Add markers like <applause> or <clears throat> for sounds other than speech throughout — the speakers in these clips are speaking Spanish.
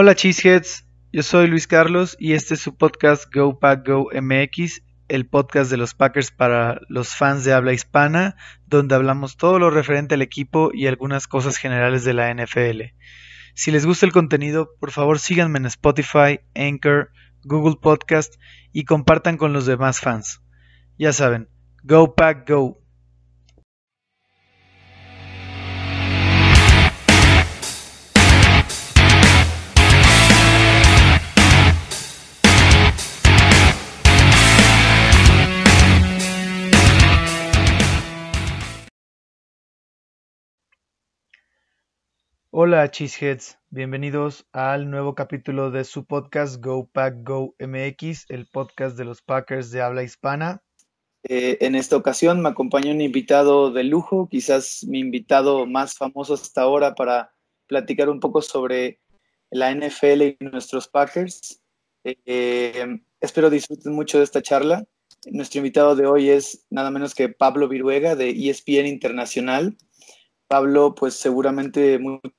Hola Cheeseheads, yo soy Luis Carlos y este es su podcast Go Pack Go MX, el podcast de los Packers para los fans de habla hispana, donde hablamos todo lo referente al equipo y algunas cosas generales de la NFL. Si les gusta el contenido, por favor síganme en Spotify, Anchor, Google Podcast y compartan con los demás fans. Ya saben, Go Pack Go. Hola Cheeseheads, bienvenidos al nuevo capítulo de su podcast Go Pack Go MX, el podcast de los Packers de habla hispana. Eh, en esta ocasión me acompaña un invitado de lujo, quizás mi invitado más famoso hasta ahora para platicar un poco sobre la NFL y nuestros Packers. Eh, espero disfruten mucho de esta charla. Nuestro invitado de hoy es nada menos que Pablo Viruega de ESPN Internacional. Pablo, pues seguramente muchos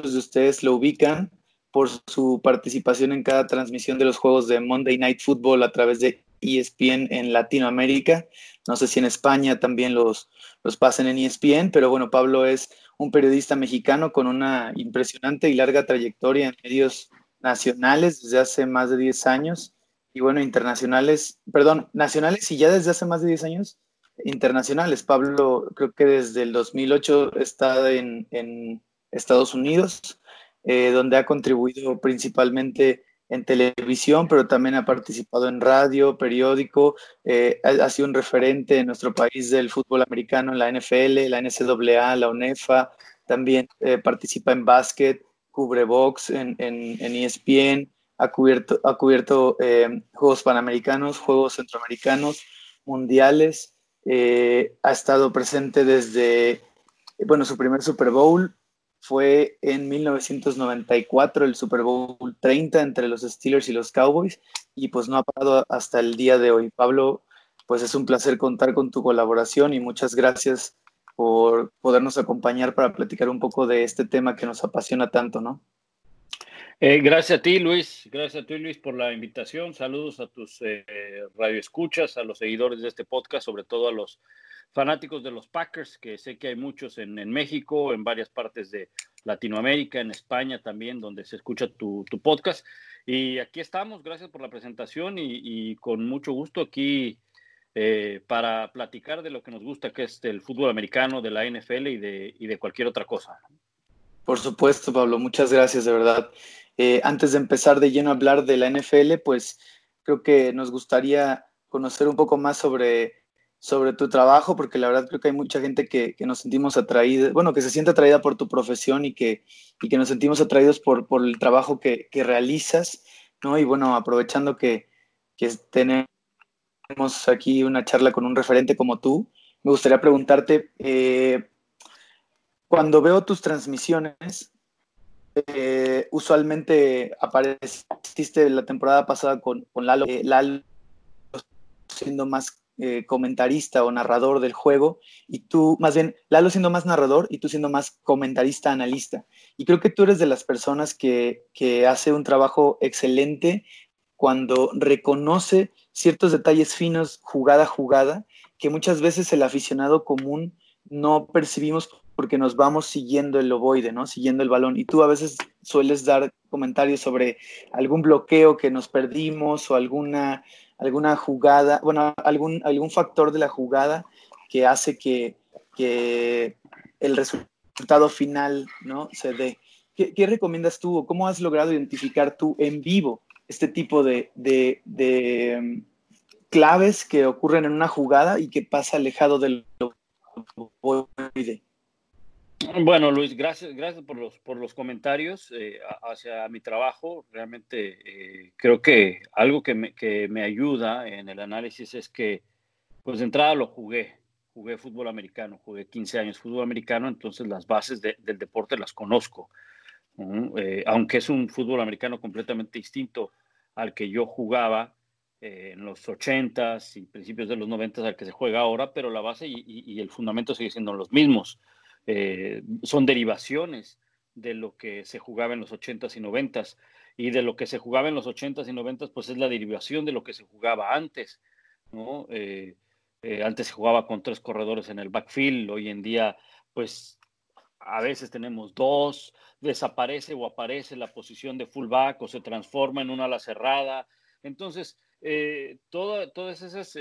de ustedes lo ubican por su participación en cada transmisión de los juegos de Monday Night Football a través de ESPN en Latinoamérica. No sé si en España también los, los pasen en ESPN, pero bueno, Pablo es un periodista mexicano con una impresionante y larga trayectoria en medios nacionales desde hace más de 10 años y bueno, internacionales, perdón, nacionales y ya desde hace más de 10 años internacionales. Pablo creo que desde el 2008 está en, en Estados Unidos, eh, donde ha contribuido principalmente en televisión, pero también ha participado en radio, periódico, eh, ha, sido un referente en nuestro país del fútbol americano, en la NFL, la NCAA, la UNEFA, también eh, participa en básquet, cubre box en, en, ESPN, ha cubierto, ha cubierto Juegos Panamericanos, Juegos Centroamericanos, Mundiales, ha estado presente desde, bueno, su primer Super Bowl, fue en 1994 el Super Bowl 30 entre los Steelers y los Cowboys y pues no ha parado hasta el día de hoy. Pablo, pues es un placer contar con tu colaboración y muchas gracias por podernos acompañar para platicar un poco de este tema que nos apasiona tanto, ¿no? Eh, gracias a ti, Luis. Gracias a ti, Luis, por la invitación. Saludos a tus eh, radioescuchas, a los seguidores de este podcast, sobre todo a los fanáticos de los Packers, que sé que hay muchos en, México, en varias partes de Latinoamérica, en España también, donde se escucha tu, podcast. Y aquí estamos, gracias por la presentación y, con mucho gusto aquí eh, para platicar de lo que nos gusta, que es el fútbol americano, de la NFL y de, de cualquier otra cosa. Por supuesto, Pablo, muchas gracias, de verdad. Eh, antes de empezar de lleno a hablar de la NFL, pues creo que nos gustaría conocer un poco más sobre sobre tu trabajo, porque la verdad creo que hay mucha gente que, nos sentimos atraídos, bueno, que se siente atraída por tu profesión y que, que nos sentimos atraídos por, por el trabajo que, realizas, ¿no? Y bueno, aprovechando que, tenemos aquí una charla con un referente como tú, me gustaría preguntarte, eh, cuando veo tus transmisiones, eh, usualmente apareciste la temporada pasada con, con Lalo, eh, Lalo siendo más eh, comentarista o narrador del juego y tú, más bien, Lalo siendo más narrador y tú siendo más comentarista, analista. Y creo que tú eres de las personas que, que hace un trabajo excelente cuando reconoce ciertos detalles finos jugada a jugada que muchas veces el aficionado común no percibimos porque nos vamos siguiendo el ovoide, ¿no? Siguiendo el balón. Y tú a veces sueles dar comentarios sobre algún bloqueo que nos perdimos o alguna alguna jugada, bueno, algún, algún factor de la jugada que hace que, el resultado final ¿no? se dé. ¿Qué, recomiendas tú o cómo has logrado identificar tú en vivo este tipo de, um, claves que ocurren en una jugada y que pasa alejado del bueno, Luis, gracias, gracias por los, por los comentarios eh, hacia mi trabajo. Realmente eh, creo que algo que me, que me, ayuda en el análisis es que, pues de entrada lo jugué, jugué fútbol americano, jugué 15 años fútbol americano, entonces las bases del deporte las conozco. Eh, aunque es un fútbol americano completamente distinto al que yo jugaba en los 80s y principios de los 90s al que se juega ahora, pero la base y, y el fundamento sigue siendo los mismos. Eh, son derivaciones de lo que se jugaba en los 80s y 90s. Y de lo que se jugaba en los 80s y 90s, pues es la derivación de lo que se jugaba antes, ¿no? Eh, eh, antes se jugaba con tres corredores en el backfield, hoy en día, pues a veces tenemos dos, desaparece o aparece la posición de fullback o se transforma en una ala cerrada. Entonces, eh, todas esas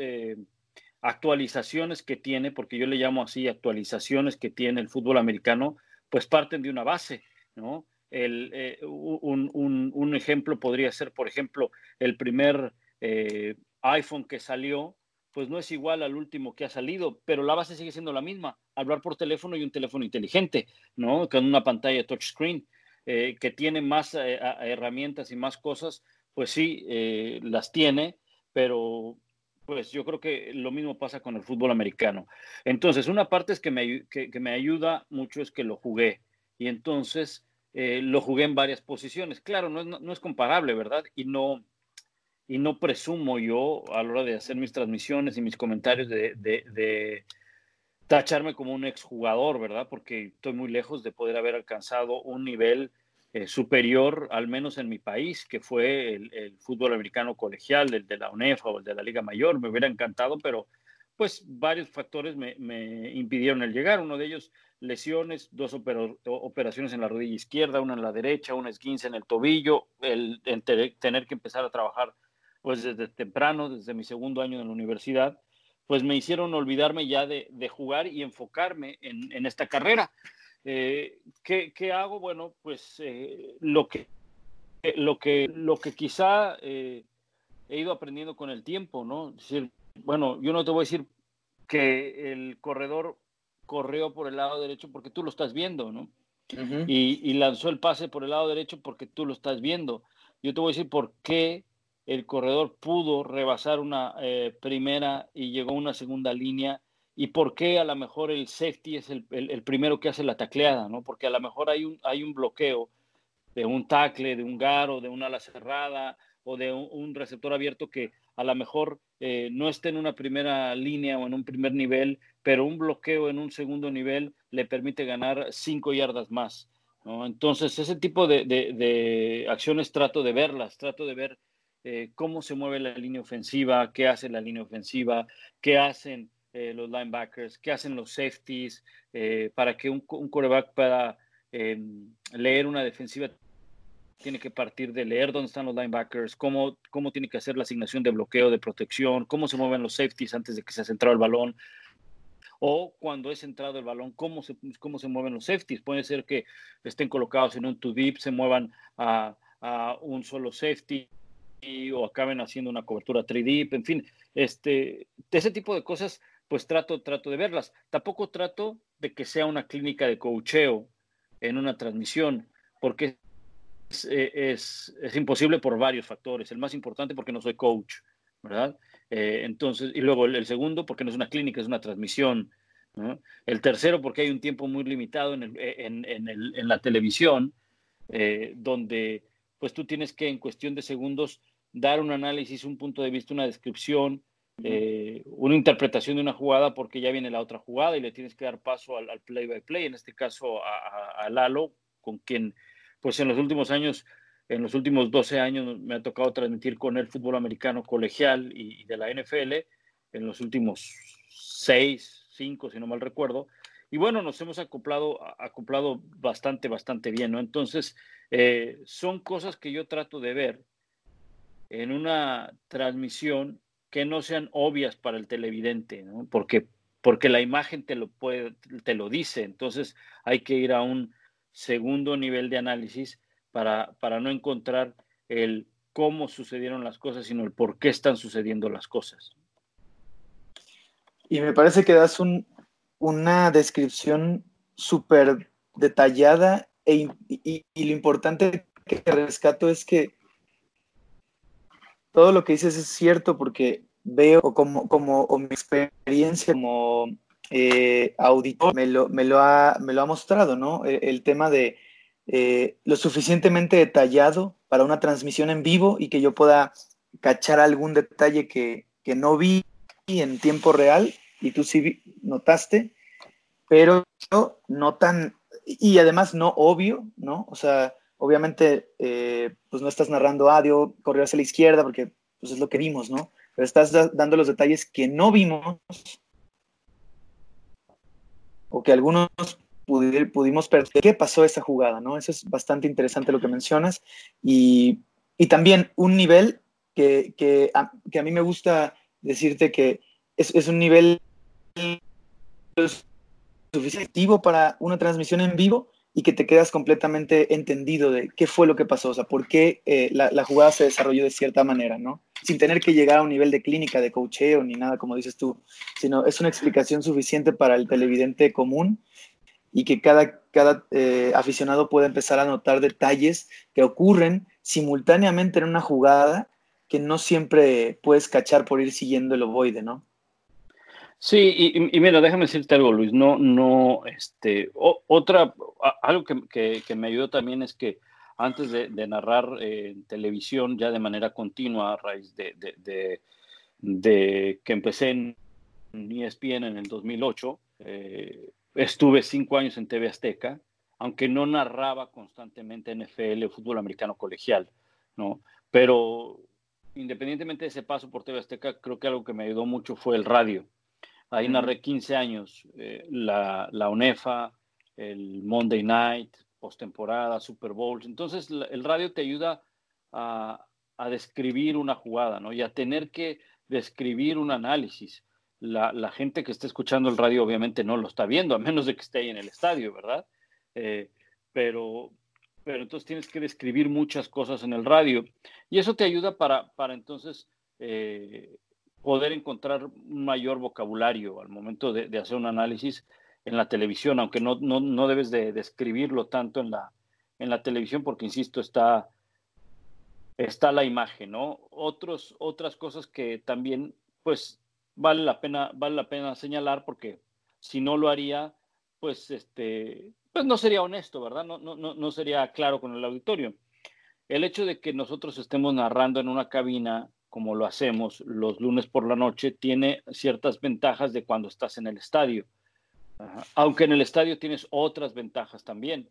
actualizaciones que tiene, porque yo le llamo así actualizaciones que tiene el fútbol americano, pues parten de una base, ¿no? El, eh, un, ejemplo podría ser, por ejemplo, el primer eh, iPhone que salió, pues no es igual al último que ha salido, pero la base sigue siendo la misma, hablar por teléfono y un teléfono inteligente, ¿no? Con una pantalla touchscreen, eh, que tiene más herramientas y más cosas, pues sí, las tiene, pero pues yo creo que lo mismo pasa con el fútbol americano. Entonces, una parte es que me, que, me ayuda mucho es que lo jugué. Y entonces eh, lo jugué en varias posiciones. Claro, no es, no, es comparable, ¿verdad? Y no, y no presumo yo a la hora de hacer mis transmisiones y mis comentarios de, de, de tacharme como un exjugador, ¿verdad? Porque estoy muy lejos de poder haber alcanzado un nivel eh, superior, al menos en mi país, que fue el, fútbol americano colegial, el de la UNEFA o el de la Liga Mayor. Me hubiera encantado, pero pues varios factores me, impidieron el llegar. Uno de ellos, lesiones, dos operaciones en la rodilla izquierda, una en la derecha, una esguince en el tobillo, el, tener que empezar a trabajar pues desde temprano, desde mi segundo año en la universidad, pues me hicieron olvidarme ya de, jugar y enfocarme en esta carrera. Eh, ¿qué, hago? Bueno, pues eh, lo, que, lo, que, lo que quizá eh, he ido aprendiendo con el tiempo, ¿no? decir, bueno, yo no te voy a decir que el corredor corrió por el lado derecho porque tú lo estás viendo, ¿no? y, lanzó el pase por el lado derecho porque tú lo estás viendo. Yo te voy a decir por qué el corredor pudo rebasar una primera y llegó a una segunda línea y por qué a lo mejor el safety es el, primero que hace la tacleada, ¿no? Porque a lo mejor hay un, hay un bloqueo de un tackle, de un garo, de una ala cerrada o de un, receptor abierto que a lo mejor eh, no esté en una primera línea o en un primer nivel, pero un bloqueo en un segundo nivel le permite ganar cinco yardas más. Entonces, ese tipo de, acciones trato de verlas, trato de ver eh, cómo se mueve la línea ofensiva, qué hace la línea ofensiva, qué hacen eh, los linebackers, qué hacen los safeties, eh, para que un, un quarterback pueda em, leer una defensiva tiene que partir de leer dónde están los linebackers, cómo, cómo tiene que hacer la asignación de bloqueo, de protección, cómo se mueven los safeties antes de que se ha centrado el balón, o cuando es centrado el balón, cómo se, cómo se mueven los safeties. Puede ser que estén colocados en un two deep, se muevan a, a un solo safety o acaben haciendo una cobertura 3 deep, en fin, este, ese tipo de cosas pues trato, trato de verlas. Tampoco trato de que sea una clínica de coacheo en una transmisión, porque es, eh, imposible por varios factores. El más importante porque no soy coach, ¿verdad? Eh, entonces, y luego el, segundo porque no es una clínica, es una transmisión. El tercero porque hay un tiempo muy limitado en, en, la televisión, eh, donde pues tú tienes que en cuestión de segundos dar un análisis, un punto de vista, una descripción, eh, una interpretación de una jugada porque ya viene la otra jugada y le tienes que dar paso al, play by play, en este caso a, Lalo, con quien pues en los últimos años, en los últimos 12 años me ha tocado transmitir con el fútbol americano colegial y, de la NFL, en los últimos 6, 5 si no mal recuerdo, y bueno, nos hemos acoplado, acoplado bastante, bastante bien, ¿no? Entonces, eh, son cosas que yo trato de ver en una transmisión que no sean obvias para el televidente, ¿no? porque, porque la imagen te lo, puede, te lo dice. Entonces hay que ir a un segundo nivel de análisis para, para no encontrar el cómo sucedieron las cosas, sino el por qué están sucediendo las cosas. Y me parece que das un, una descripción súper detallada e, y, lo importante que rescato es que todo lo que dices es cierto porque veo como, como mi experiencia como eh, auditor me lo, me, lo ha, me lo ha mostrado, ¿no? El, tema de eh, lo suficientemente detallado para una transmisión en vivo y que yo pueda cachar algún detalle que, que no vi en tiempo real y tú sí notaste, pero no tan y además no obvio, ¿no? O sea, obviamente, eh, pues no estás narrando audio, corrió hacia la izquierda, porque pues es lo que vimos, ¿no? Pero estás dando los detalles que no vimos o que algunos pudimos perder. ¿Qué pasó esa jugada, no? Eso es bastante interesante lo que mencionas. Y, también un nivel que, que, a, mí me gusta decirte que es, es un nivel suficiente para una transmisión en vivo y que te quedas completamente entendido de qué fue lo que pasó, o sea, por qué eh, la, jugada se desarrolló de cierta manera, ¿no? Sin tener que llegar a un nivel de clínica, de cocheo, ni nada, como dices tú, sino es una explicación suficiente para el televidente común y que cada, cada eh, aficionado pueda empezar a notar detalles que ocurren simultáneamente en una jugada que no siempre puedes cachar por ir siguiendo el ovoide, ¿no? Sí, y, mira, déjame decirte algo, Luis. No, no, este, otra, algo que, me ayudó también es que antes de, narrar en televisión ya de manera continua a raíz de, de, que empecé en ESPN en el 2008, eh, estuve cinco años en TV Azteca, aunque no narraba constantemente NFL fútbol americano colegial, ¿no? Pero independientemente de ese paso por TV Azteca, creo que algo que me ayudó mucho fue el radio Ahí narré 15 años eh, la, la, UNEFA, el Monday Night, postemporada, Super Bowls. Entonces, el radio te ayuda a, a, describir una jugada, ¿no? Y a tener que describir un análisis. La, la, gente que está escuchando el radio obviamente no lo está viendo, a menos de que esté ahí en el estadio, ¿verdad? Eh, pero, pero entonces tienes que describir muchas cosas en el radio. Y eso te ayuda para, para entonces eh, poder encontrar un mayor vocabulario al momento de, hacer un análisis en la televisión, aunque no, no, debes de describirlo tanto en la, en la televisión, porque, insisto, está, está la imagen, ¿no? Otros, otras cosas que también, pues, vale la pena, vale la pena señalar, porque si no lo haría, pues, este, pues no sería honesto, ¿verdad? No, no, no sería claro con el auditorio. El hecho de que nosotros estemos narrando en una cabina como lo hacemos los lunes por la noche, tiene ciertas ventajas de cuando estás en el estadio. Aunque en el estadio tienes otras ventajas también.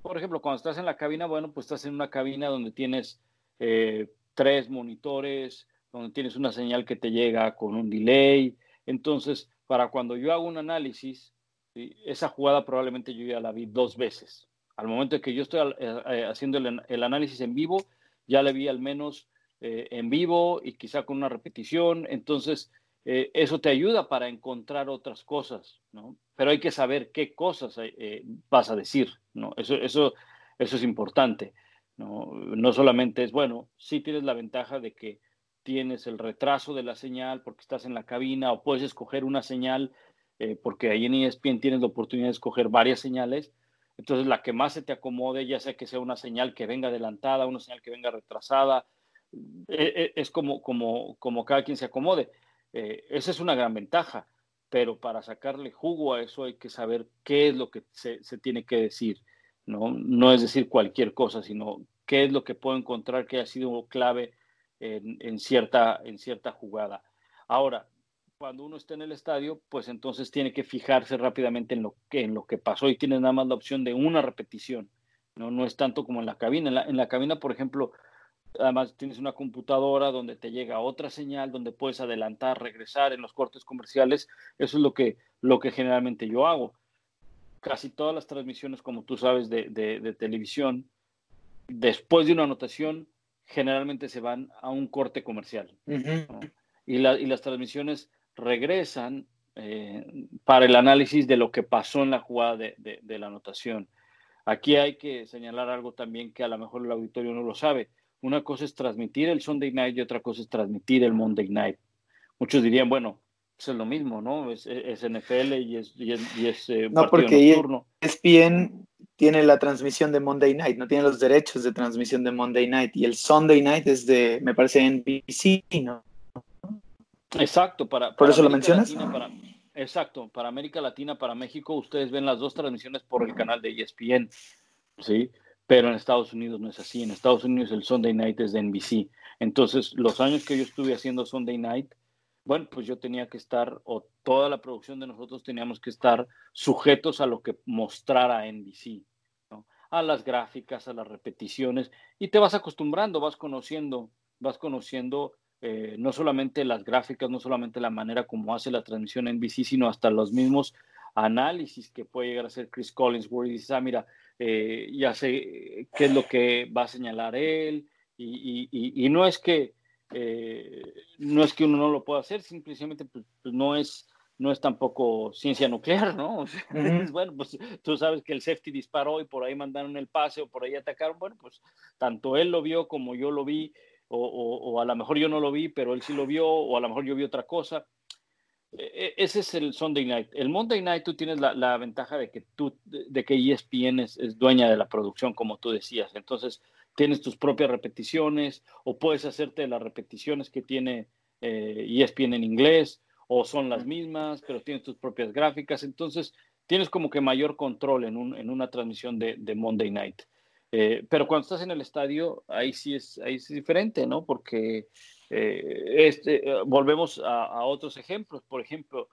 Por ejemplo, cuando estás en la cabina, bueno, pues estás en una cabina donde tienes eh, tres monitores, donde tienes una señal que te llega con un delay. Entonces, para cuando yo hago un análisis, esa jugada probablemente yo ya la vi dos veces. Al momento que yo estoy eh, eh, haciendo el, análisis en vivo, ya la vi al menos eh, en vivo y quizá con una repetición. Entonces, eh, eso te ayuda para encontrar otras cosas, ¿no? Pero hay que saber qué cosas eh, vas a decir, ¿no? Eso, eso, eso es importante, ¿no? No solamente es, bueno, sí tienes la ventaja de que tienes el retraso de la señal porque estás en la cabina o puedes escoger una señal porque ahí en ESPN tienes la oportunidad de escoger varias señales. Entonces, la que más se te acomode, ya sea que sea una señal que venga adelantada, una señal que venga retrasada, es como, como, como cada quien se acomode. Eh, esa es una gran ventaja, pero para sacarle jugo a eso hay que saber qué es lo que se, tiene que decir, ¿no? No es decir cualquier cosa, sino qué es lo que puedo encontrar que ha sido clave en, cierta, en cierta jugada. Ahora, cuando uno está en el estadio, pues entonces tiene que fijarse rápidamente en lo que, en lo que pasó y tiene nada más la opción de una repetición. No, no es tanto como en la cabina. En la, en la cabina, por ejemplo, Además, tienes una computadora donde te llega otra señal, donde puedes adelantar, regresar en los cortes comerciales. Eso es lo que, lo que generalmente yo hago. Casi todas las transmisiones, como tú sabes, de, de, televisión, después de una anotación, generalmente se van a un corte comercial. y, la, y, las transmisiones regresan eh, para el análisis de lo que pasó en la jugada de, de la anotación. Aquí hay que señalar algo también que a lo mejor el auditorio no lo sabe una cosa es transmitir el Sunday Night y otra cosa es transmitir el Monday Night. Muchos dirían, bueno, pues es lo mismo, ¿no? Es, NFL y es, y es, eh, no, porque nocturno. ESPN tiene la transmisión de Monday Night, no tiene los derechos de transmisión de Monday Night y el Sunday Night es de, me parece, NBC, ¿no? Exacto, para... ¿Por eso lo mencionas? exacto, para América Latina, para México, ustedes ven las dos transmisiones por el canal de ESPN, ¿sí? Pero en Estados Unidos no es así. En Estados Unidos el Sunday Night es de NBC. Entonces, los años que yo estuve haciendo Sunday Night, bueno, pues yo tenía que estar, o toda la producción de nosotros teníamos que estar sujetos a lo que mostrara NBC, ¿no? a las gráficas, a las repeticiones, y te vas acostumbrando, vas conociendo, vas conociendo eh, no solamente las gráficas, no solamente la manera como hace la transmisión NBC, sino hasta los mismos análisis que puede llegar a hacer Chris Collinsworth y dices, ah, mira, eh, ya sé qué es lo que va a señalar él, y, no es que eh, no es que uno no lo pueda hacer, simplemente pues, pues, no es no es tampoco ciencia nuclear, ¿no? <laughs> Bueno, pues tú sabes que el safety disparó y por ahí mandaron el pase o por ahí atacaron. Bueno, pues tanto él lo vio como yo lo vi, o, a lo mejor yo no lo vi, pero él sí lo vio, o a lo mejor yo vi otra cosa. E, e, ese es el Sunday Night. El Monday Night tú tienes la, ventaja de que tú, de que ESPN es, es, dueña de la producción, como tú decías. Entonces, tienes tus propias repeticiones o puedes hacerte las repeticiones que tiene eh, ESPN en inglés o son las mismas, pero tienes tus propias gráficas. Entonces, tienes como que mayor control en, un, en una transmisión de, de Monday Night. Eh, pero cuando estás en el estadio, ahí sí es, ahí es diferente, ¿no? Porque eh, este, eh, volvemos a, a, otros ejemplos. Por ejemplo,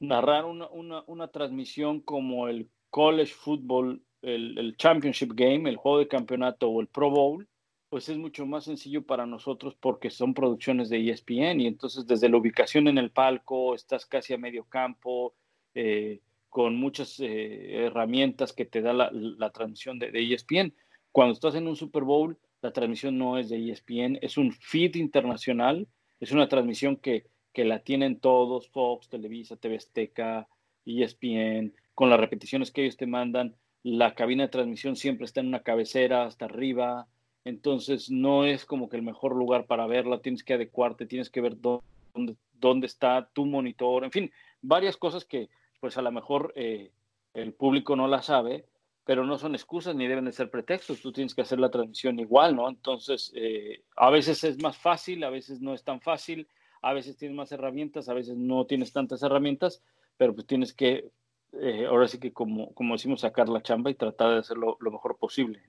narrar una, una, una, transmisión como el college football, el, el, championship game, el juego de campeonato o el Pro Bowl, pues es mucho más sencillo para nosotros porque son producciones de ESPN y entonces desde la ubicación en el palco, estás casi a medio campo, eh, con muchas eh, herramientas que te da la, transmisión de, de, ESPN. Cuando estás en un Super Bowl, la transmisión no es de ESPN, es un feed internacional, es una transmisión que, que la tienen todos, Fox, Televisa, TV Azteca, ESPN, con las repeticiones que ellos te mandan. La cabina de transmisión siempre está en una cabecera hasta arriba, entonces no es como que el mejor lugar para verla, tienes que adecuarte, tienes que ver dónde, dónde está tu monitor, en fin, varias cosas que pues a lo mejor eh, el público no la sabe, pero no son excusas ni deben de ser pretextos. Tú tienes que hacer la transmisión igual, ¿no? Entonces, eh, a veces es más fácil, a veces no es tan fácil, a veces tienes más herramientas, a veces no tienes tantas herramientas, pero pues tienes que, eh, ahora sí que como, como decimos, sacar la chamba y tratar de hacerlo lo mejor posible.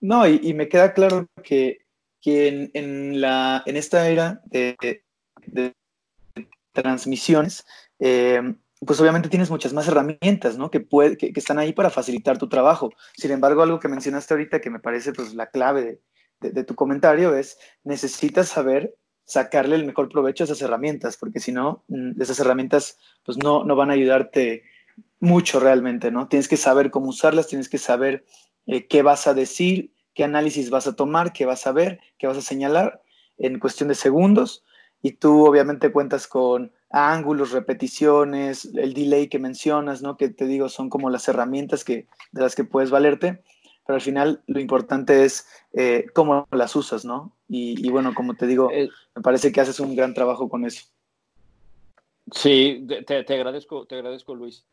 No, y, me queda claro que, que en, la, en esta era de, transmisiones, pues obviamente tienes muchas más herramientas, ¿no? Que, puede, que, están ahí para facilitar tu trabajo. Sin embargo, algo que mencionaste ahorita que me parece pues la clave de, tu comentario es necesitas saber sacarle el mejor provecho a esas herramientas, porque si no, mm, esas herramientas pues no, no van a ayudarte mucho realmente, ¿no? Tienes que saber cómo usarlas, tienes que saber eh, qué vas a decir, qué análisis vas a tomar, qué vas a ver, qué vas a señalar en cuestión de segundos, y tú obviamente cuentas con ángulos, repeticiones, el delay que mencionas, ¿no? Que te digo, son como las herramientas que, de las que puedes valerte, pero al final lo importante es eh, cómo las usas, ¿no? Y, bueno, como te digo, eh, me parece que haces un gran trabajo con eso. Sí, te, te, agradezco, te agradezco, Luis,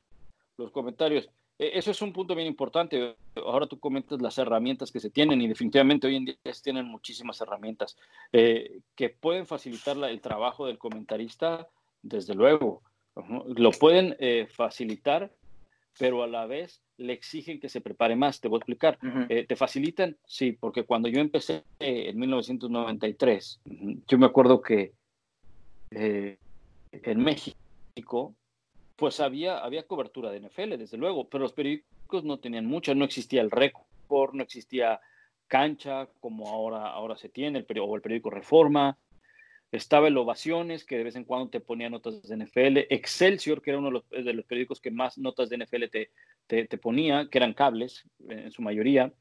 los comentarios. E, eso es un punto bien importante. Ahora tú comentas las herramientas que se tienen y definitivamente hoy en día se tienen muchísimas herramientas eh, que pueden facilitar el trabajo del comentarista desde luego, lo pueden eh, facilitar, pero a la vez le exigen que se prepare más. Te voy a explicar. Eh, ¿Te facilitan? Sí, porque cuando yo empecé en 1993, yo me acuerdo que eh, en México, pues había, había cobertura de NFL, desde luego, pero los periódicos no tenían mucha, no existía el récord, no existía cancha como ahora, ahora se tiene, el periódico, o el periódico Reforma, estaba el Ovaciones, que de vez en cuando te ponía notas de NFL. Excelsior, que era uno de los, periódicos que más notas de NFL te, te, ponía, que eran cables en su mayoría.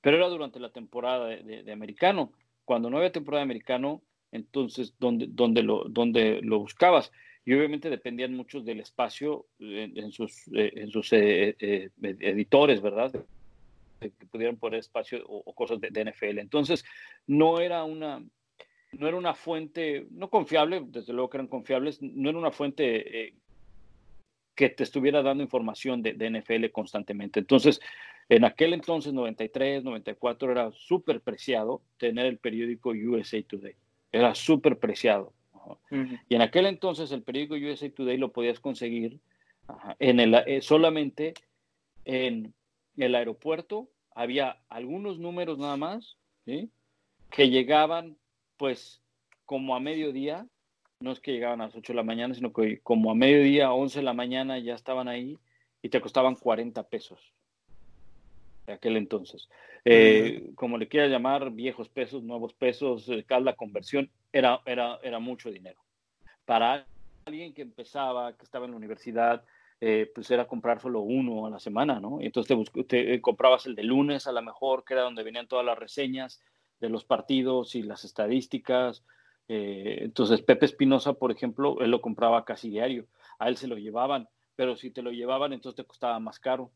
Pero era durante la temporada de, americano. Cuando no había temporada de americano, entonces, ¿dónde, dónde, lo, dónde lo buscabas? Y obviamente dependían mucho del espacio en, sus, en sus eh, eh, eh, editores, ¿verdad? Que pudieran poner espacio o cosas de, NFL. Entonces, no era una, no era una fuente, no confiable, desde luego que eran confiables, no era una fuente eh, que te estuviera dando información de, NFL constantemente. Entonces, en aquel entonces, 93, 94, era súper preciado tener el periódico USA Today. Era súper preciado. Y en aquel entonces el periódico USA Today lo podías conseguir en el, eh, solamente en el aeropuerto. Había algunos números nada más que llegaban pues como a mediodía, no es que llegaban a las 8 de la mañana, sino que como a mediodía, 11 de la mañana ya estaban ahí y te costaban 40 pesos de aquel entonces. Eh, como le quiera llamar, viejos pesos, nuevos pesos, eh, cada conversión, era, era, era mucho dinero. Para alguien que empezaba, que estaba en la universidad, eh, pues era comprar solo uno a la semana, ¿no? Entonces te, comprabas el de lunes a lo mejor, que era donde venían todas las reseñas de los partidos y las estadísticas. entonces Pepe Espinosa, por ejemplo, él lo compraba casi diario. A él se lo llevaban, pero si te lo llevaban, entonces te costaba más caro.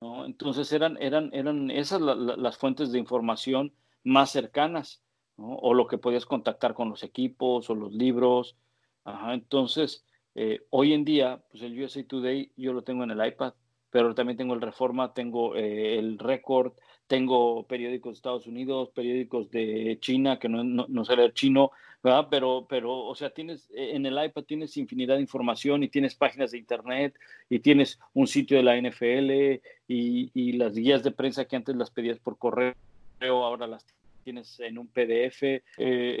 Entonces eran, eran, eran esas las fuentes de información más cercanas, o lo que podías contactar con los equipos o los libros. Entonces, eh, hoy en día, pues el USA Today yo lo tengo en el iPad, pero también tengo el Reforma, tengo eh, el Record, tengo periódicos de Estados Unidos, periódicos de China, que no, no, sé leer chino, ¿verdad? Pero, pero, o sea, tienes, eh, en el iPad tienes infinidad de información y tienes páginas de internet y tienes un sitio de la NFL y, y las guías de prensa que antes las pedías por correo, ahora las tienes en un PDF, eh,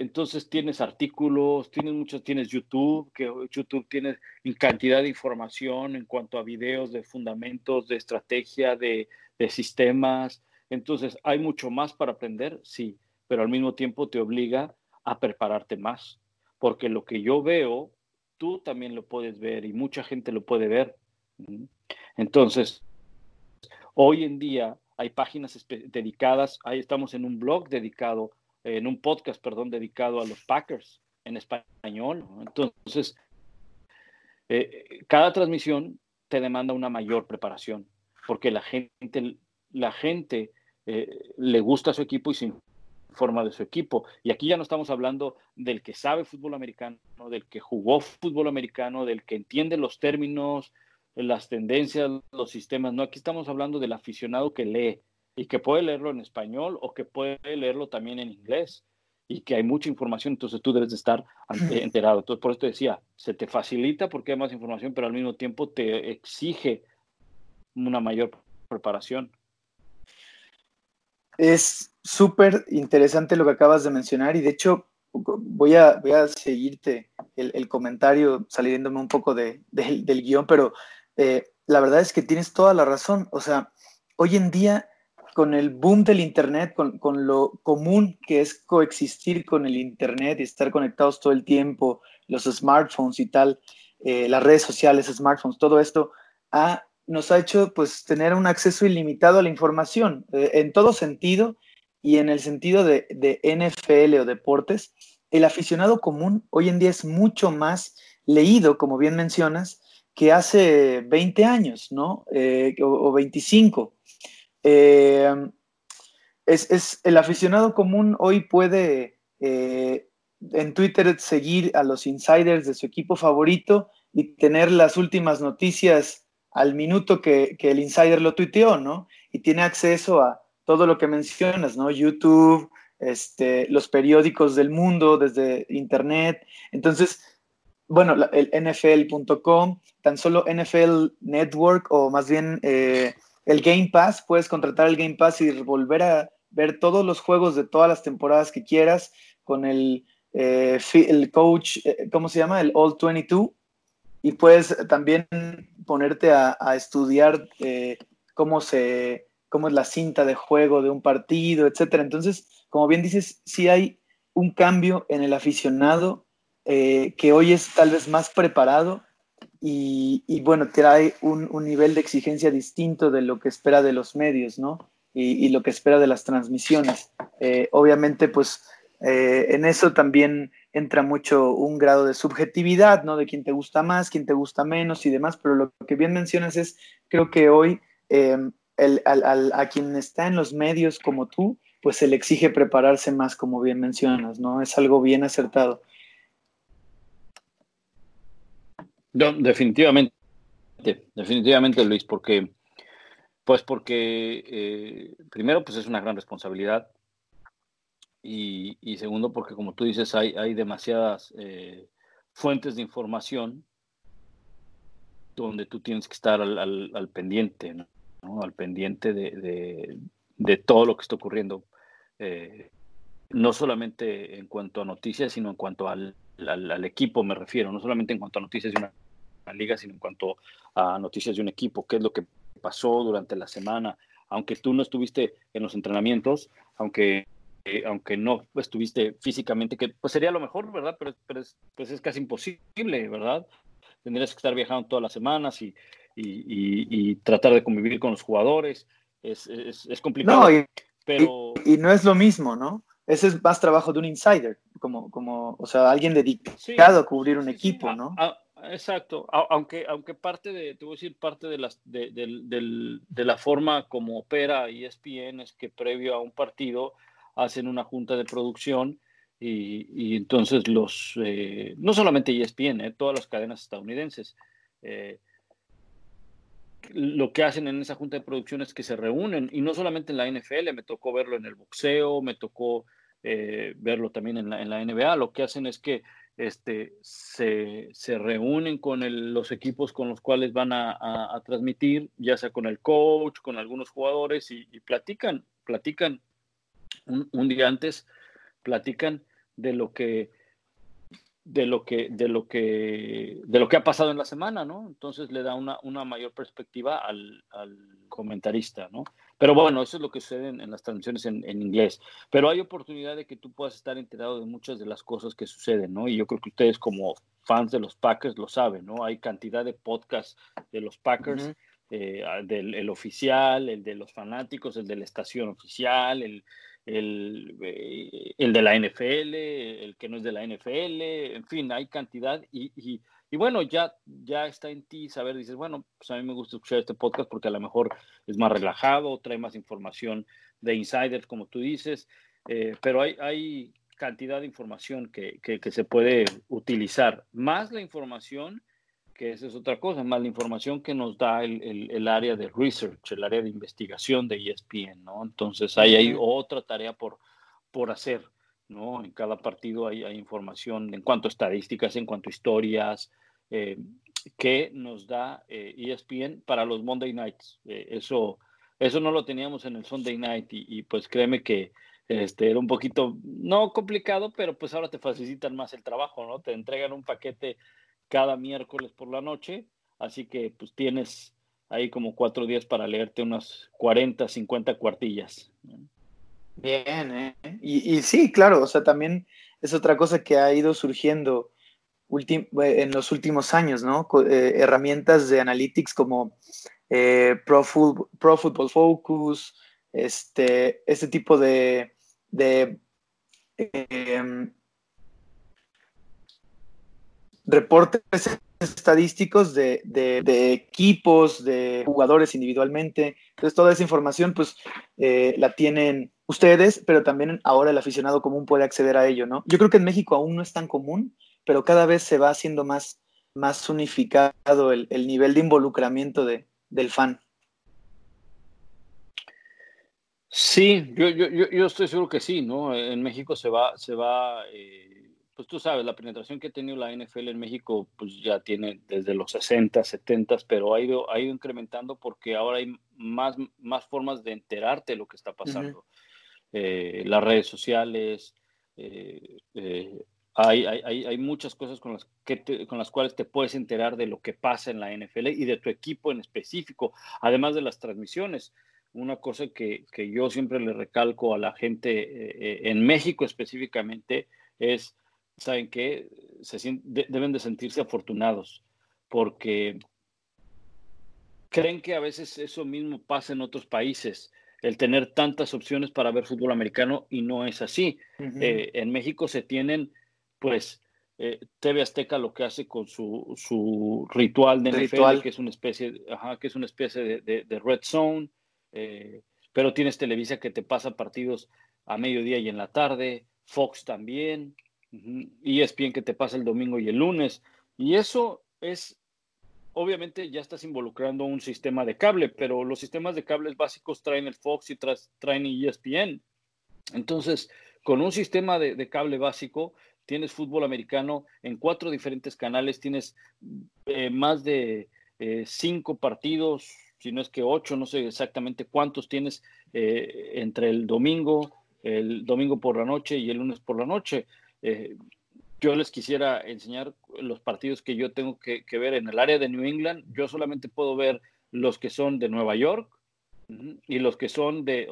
entonces tienes artículos, tienes muchos, tienes YouTube, que YouTube tiene cantidad de información en cuanto a videos de fundamentos, de estrategia, de, de sistemas, entonces, ¿hay mucho más para aprender? Sí, pero al mismo tiempo te obliga a prepararte más, porque lo que yo veo, tú también lo puedes ver y mucha gente lo puede ver. Entonces, hoy en día hay páginas dedicadas, ahí estamos en un blog dedicado, en un podcast, perdón, dedicado a los Packers en español. Entonces, eh, cada transmisión te demanda una mayor preparación, porque la gente, la gente eh, le gusta su equipo y se informa de su equipo. Y aquí ya no estamos hablando del que sabe fútbol americano, del que jugó fútbol americano, del que entiende los términos, las tendencias, los sistemas. No, aquí estamos hablando del aficionado que lee y que puede leerlo en español o que puede leerlo también en inglés y que hay mucha información, entonces tú debes de estar <clears throat> enterado. Entonces, por eso te decía, se te facilita porque hay más información, pero al mismo tiempo te exige una mayor preparación. Es súper interesante lo que acabas de mencionar y de hecho voy a, voy a seguirte el, comentario saliéndome un poco del guion, pero eh, la verdad es que tienes toda la razón. O sea, hoy en día con el boom del Internet, con, lo común que es coexistir con el Internet y estar conectados todo el tiempo, los smartphones y tal, eh, las redes sociales, smartphones, todo esto ha nos ha hecho pues tener un acceso ilimitado a la información eh, en todo sentido y en el sentido de, NFL o deportes. El aficionado común hoy en día es mucho más leído, como bien mencionas, que hace 20 años, ¿no? Eh, o, 25. Eh, es, el aficionado común hoy puede en Twitter seguir a los insiders de su equipo favorito y tener las últimas noticias al minuto que, el insider lo tuiteó, ¿no? Y tiene acceso a todo lo que mencionas, ¿no? YouTube, este, los periódicos del mundo desde Internet. Entonces, bueno, el NFL.com, tan solo NFL Network o más bien eh, el Game Pass, puedes contratar el Game Pass y volver a ver todos los juegos de todas las temporadas que quieras con el, eh, el coach, eh, ¿cómo se llama? El All 22 y puedes también ponerte a, estudiar eh, cómo, se, cómo es la cinta de juego de un partido, etcétera. Entonces, como bien dices, sí hay un cambio en el aficionado eh, que hoy es tal vez más preparado y, y bueno, trae un, un, nivel de exigencia distinto de lo que espera de los medios, ¿no? Y, y lo que espera de las transmisiones. Eh, obviamente, pues en eso también entra mucho un grado de subjetividad, ¿no? De quién te gusta más, quién te gusta menos y demás, pero lo que bien mencionas es, creo que hoy em, a quien está en los medios como tú, pues se le exige prepararse más, como bien mencionas, ¿no? Es algo bien acertado. definitivamente, definitivamente, Luis, porque, pues porque, eh, primero, pues es una gran responsabilidad, y, segundo, porque como tú dices, hay, hay demasiadas eh, fuentes de información donde tú tienes que estar al, al, pendiente, ¿no? al pendiente de, de, todo lo que está ocurriendo. Eh, no solamente en cuanto a noticias, sino en cuanto al, al, equipo, me refiero, no solamente en cuanto a noticias de una, liga, sino en cuanto a noticias de un equipo, qué es lo que pasó durante la semana, aunque tú no estuviste en los entrenamientos, aunque eh, aunque no estuviste físicamente, que pues sería lo mejor, ¿verdad? Pero, es, pues es casi imposible, ¿verdad? Tendrías que estar viajando todas las semanas y, y, tratar de convivir con los jugadores. Es, es, complicado. No, pero... y, no es lo mismo, ¿no? Ese es más trabajo de un insider, como, como o sea, alguien dedicado a cubrir un equipo, ¿no? exacto, aunque, aunque parte de, te voy a decir, parte de, las, de, de, la forma como opera ESPN es que previo a un partido hacen una junta de producción y, entonces los, eh, no solamente ESPN, eh, todas las cadenas estadounidenses, eh, lo que hacen en esa junta de producción es que se reúnen, y no solamente en la NFL, me tocó verlo en el boxeo, me tocó verlo también en la, NBA, lo que hacen es que este, se, se reúnen con los equipos con los cuales van a, transmitir, ya sea con el coach, con algunos jugadores, y platican, platican un, día antes platican de lo que de lo que de lo que de lo que ha pasado en la semana, ¿no? Entonces le da una, una mayor perspectiva al, comentarista, ¿no? Pero bueno, eso es lo que sucede en, las transmisiones en, inglés. Pero hay oportunidad de que tú puedas estar enterado de muchas de las cosas que suceden, ¿no? Y yo creo que ustedes como fans de los Packers lo saben, ¿no? Hay cantidad de podcasts de los Packers, eh, del el oficial, el de los fanáticos, el de la estación oficial, el, el, eh, el, de la NFL, el que no es de la NFL, en fin, hay cantidad y, y, bueno, ya, ya está en ti saber, dices, bueno, pues a mí me gusta escuchar este podcast porque a lo mejor es más relajado, trae más información de insiders, como tú dices, eh, pero hay, hay cantidad de información que, que se puede utilizar, más la información que esa es otra cosa, más la información que nos da el, el, área de research, el área de investigación de ESPN, ¿no? Entonces ahí hay otra tarea por, por hacer, ¿no? En cada partido hay, hay información en cuanto a estadísticas, en cuanto a historias, eh, que nos da ESPN eh, e para los Monday Nights. Eh, eso, eso no lo teníamos en el Sunday Night y, y pues créeme que este, era un poquito, no complicado, pero pues ahora te facilitan más el trabajo, ¿no? Te entregan un paquete cada miércoles por la noche, así que pues tienes ahí como cuatro días para leerte unas 40, 50 cuartillas. Bien, ¿eh? y, sí, claro, o sea, también es otra cosa que ha ido surgiendo en los últimos años, ¿no? Eh, herramientas de analytics como eh, Pro, Pro, Football Focus, este, este tipo de, de em, reportes estadísticos de, equipos, de jugadores individualmente. Entonces, toda esa información, pues, eh, la tienen ustedes, pero también ahora el aficionado común puede acceder a ello, ¿no? Yo creo que en México aún no es tan común, pero cada vez se va haciendo más, más unificado el, nivel de involucramiento de, del fan. Sí, yo, yo, yo, estoy seguro que sí, ¿no? En México se va, se va eh, pues tú sabes, la penetración que ha tenido la NFL en México, pues ya tiene desde los 60, 70, pero ha ido, ha ido incrementando porque ahora hay más, más formas de enterarte de lo que está pasando. Eh, las redes sociales, eh, eh, hay, hay, hay, muchas cosas con las, que con las cuales te puedes enterar de lo que pasa en la NFL y de tu equipo en específico, además de las transmisiones. Una cosa que, que yo siempre le recalco a la gente en México específicamente es ¿saben qué? Se deben de sentirse afortunados porque creen que a veces eso mismo pasa en otros países, el tener tantas opciones para ver fútbol americano y no es así. Eh, en México se tienen, pues, eh, TV Azteca lo que hace con su, su ritual de NFL, que es una especie, ajá, que es una especie de, de, red zone, eh, pero tienes Televisa que te pasa partidos a mediodía y en la tarde, Fox también, y es bien que te pasa el domingo y el lunes. Y eso es, obviamente ya estás involucrando un sistema de cable, pero los sistemas de cables básicos traen el Fox y traen ESPN. Entonces, con un sistema de, cable básico, tienes fútbol americano en cuatro diferentes canales, tienes eh, más de eh, cinco partidos, si no es que ocho, no sé exactamente cuántos tienes eh, entre el domingo el domingo por la noche y el lunes por la noche. Eh, yo les quisiera enseñar los partidos que yo tengo que, ver en el área de New England. Yo solamente puedo ver los que son de Nueva York y los que son de,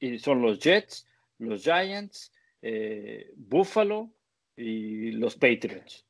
y, son los Jets, los Giants, eh, Buffalo y los Patriots.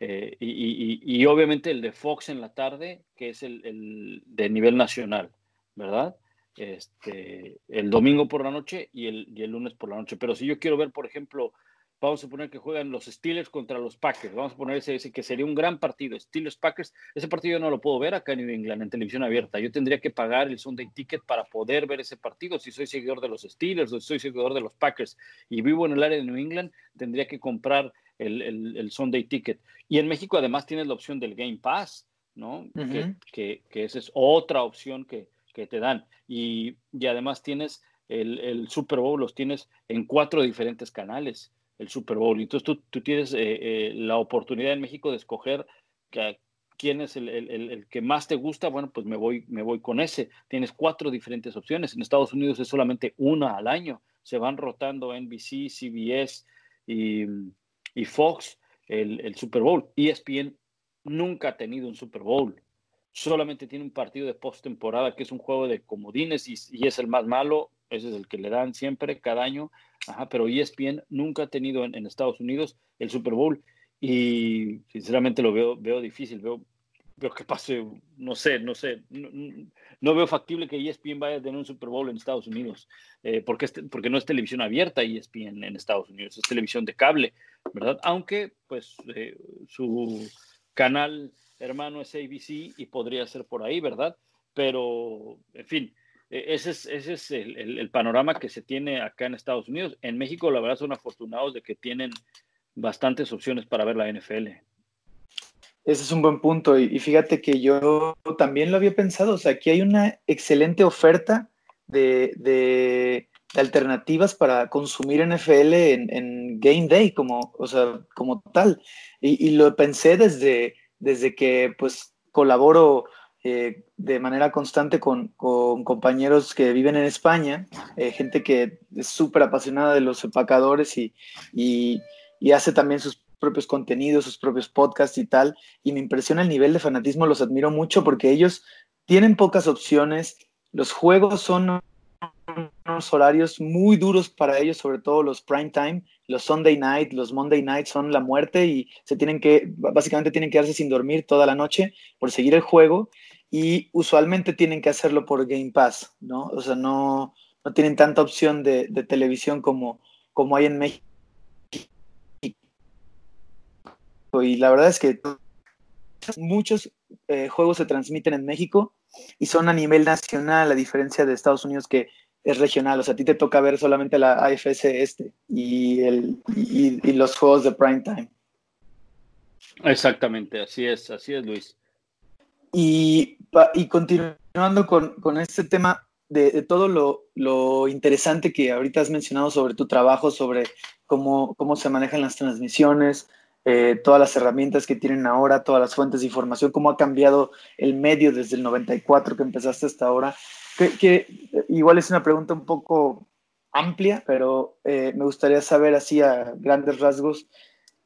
Eh, y, obviamente el de Fox en la tarde, que es el, de nivel nacional, ¿verdad? Este, el domingo por la noche y el, y el lunes por la noche. Pero si yo quiero ver, por ejemplo, vamos a poner que juegan los Steelers contra los Packers, vamos a poner ese, que sería un gran partido, Steelers Packers, ese partido no lo puedo ver acá en New England en televisión abierta, yo tendría que pagar el Sunday Ticket para poder ver ese partido, si soy seguidor de los Steelers o si soy seguidor de los Packers y vivo en el área de New England, tendría que comprar el, el, Sunday Ticket. Y en México además tienes la opción del Game Pass, ¿no? que, que, esa es otra opción que, que te dan. Y, y además tienes el, el Super Bowl, los tienes en cuatro diferentes canales el Super Bowl. Entonces tú, tú tienes eh, eh, la oportunidad en México de escoger quién es el, el, que más te gusta. Bueno, pues me voy, me voy con ese. Tienes cuatro diferentes opciones. En Estados Unidos es solamente una al año. Se van rotando NBC, CBS y, y Fox el, el Super Bowl. ESPN nunca ha tenido un Super Bowl. Solamente tiene un partido de postemporada que es un juego de comodines y es el más malo. Ese es el que le dan siempre, cada año Ajá, pero ESPN nunca ha tenido en, Estados Unidos el Super Bowl y sinceramente lo veo, veo difícil, veo, veo que pase, no sé, no sé, no, veo factible que ESPN vaya a tener un Super Bowl en Estados Unidos, eh, porque, porque no es televisión abierta ESPN en Estados Unidos, es televisión de cable, ¿verdad? Aunque, pues, eh, su canal hermano es ABC y podría ser por ahí, ¿verdad? Pero, en fin, ese es, ese es el, panorama que se tiene acá en Estados Unidos. En México, la verdad, son afortunados de que tienen bastantes opciones para ver la NFL. Ese es un buen punto. Y, fíjate que yo también lo había pensado. O sea, aquí hay una excelente oferta de, alternativas para consumir NFL en, Game Day, como, o sea, como tal. Y, y, lo pensé desde, desde que pues colaboro eh, de manera constante con, compañeros que viven en España, eh, gente que es súper apasionada de los empacadores y, y, hace también sus propios contenidos, sus propios podcasts y tal. Y me impresiona el nivel de fanatismo, los admiro mucho porque ellos tienen pocas opciones, los juegos son unos horarios muy duros para ellos, sobre todo los prime time, los Sunday night, los Monday night son la muerte y se tienen que, básicamente tienen que quedarse sin dormir toda la noche por seguir el juego y usualmente tienen que hacerlo por Game Pass, ¿no? O sea, no, no tienen tanta opción de, televisión como, como hay en México. Y la verdad es que muchos eh, juegos se transmiten en México y son a nivel nacional, a diferencia de Estados Unidos que es regional. O sea, a ti te toca ver solamente la AFS este y, el, y, los juegos de prime time. Exactamente, así es, así es, Luis. Y, y continuando con, con, este tema de, de todo lo, lo, interesante que ahorita has mencionado sobre tu trabajo, sobre cómo, cómo se manejan las transmisiones, eh, todas las herramientas que tienen ahora, todas las fuentes de información, cómo ha cambiado el medio desde el 94 que empezaste hasta ahora. Que, igual es una pregunta un poco amplia, pero eh, me gustaría saber así a grandes rasgos,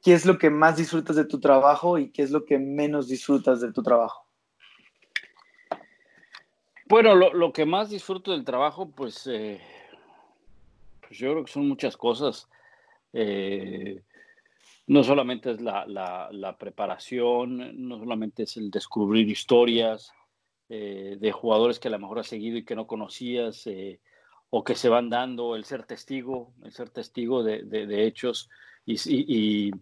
¿qué es lo que más disfrutas de tu trabajo y qué es lo que menos disfrutas de tu trabajo? Bueno, lo, que más disfruto del trabajo, pues, eh, pues, yo creo que son muchas cosas. Eh, no solamente es la, preparación, no solamente es el descubrir historias eh, de jugadores que a lo mejor has seguido y que no conocías, o que se van dando, el ser testigo, el ser testigo de, hechos y,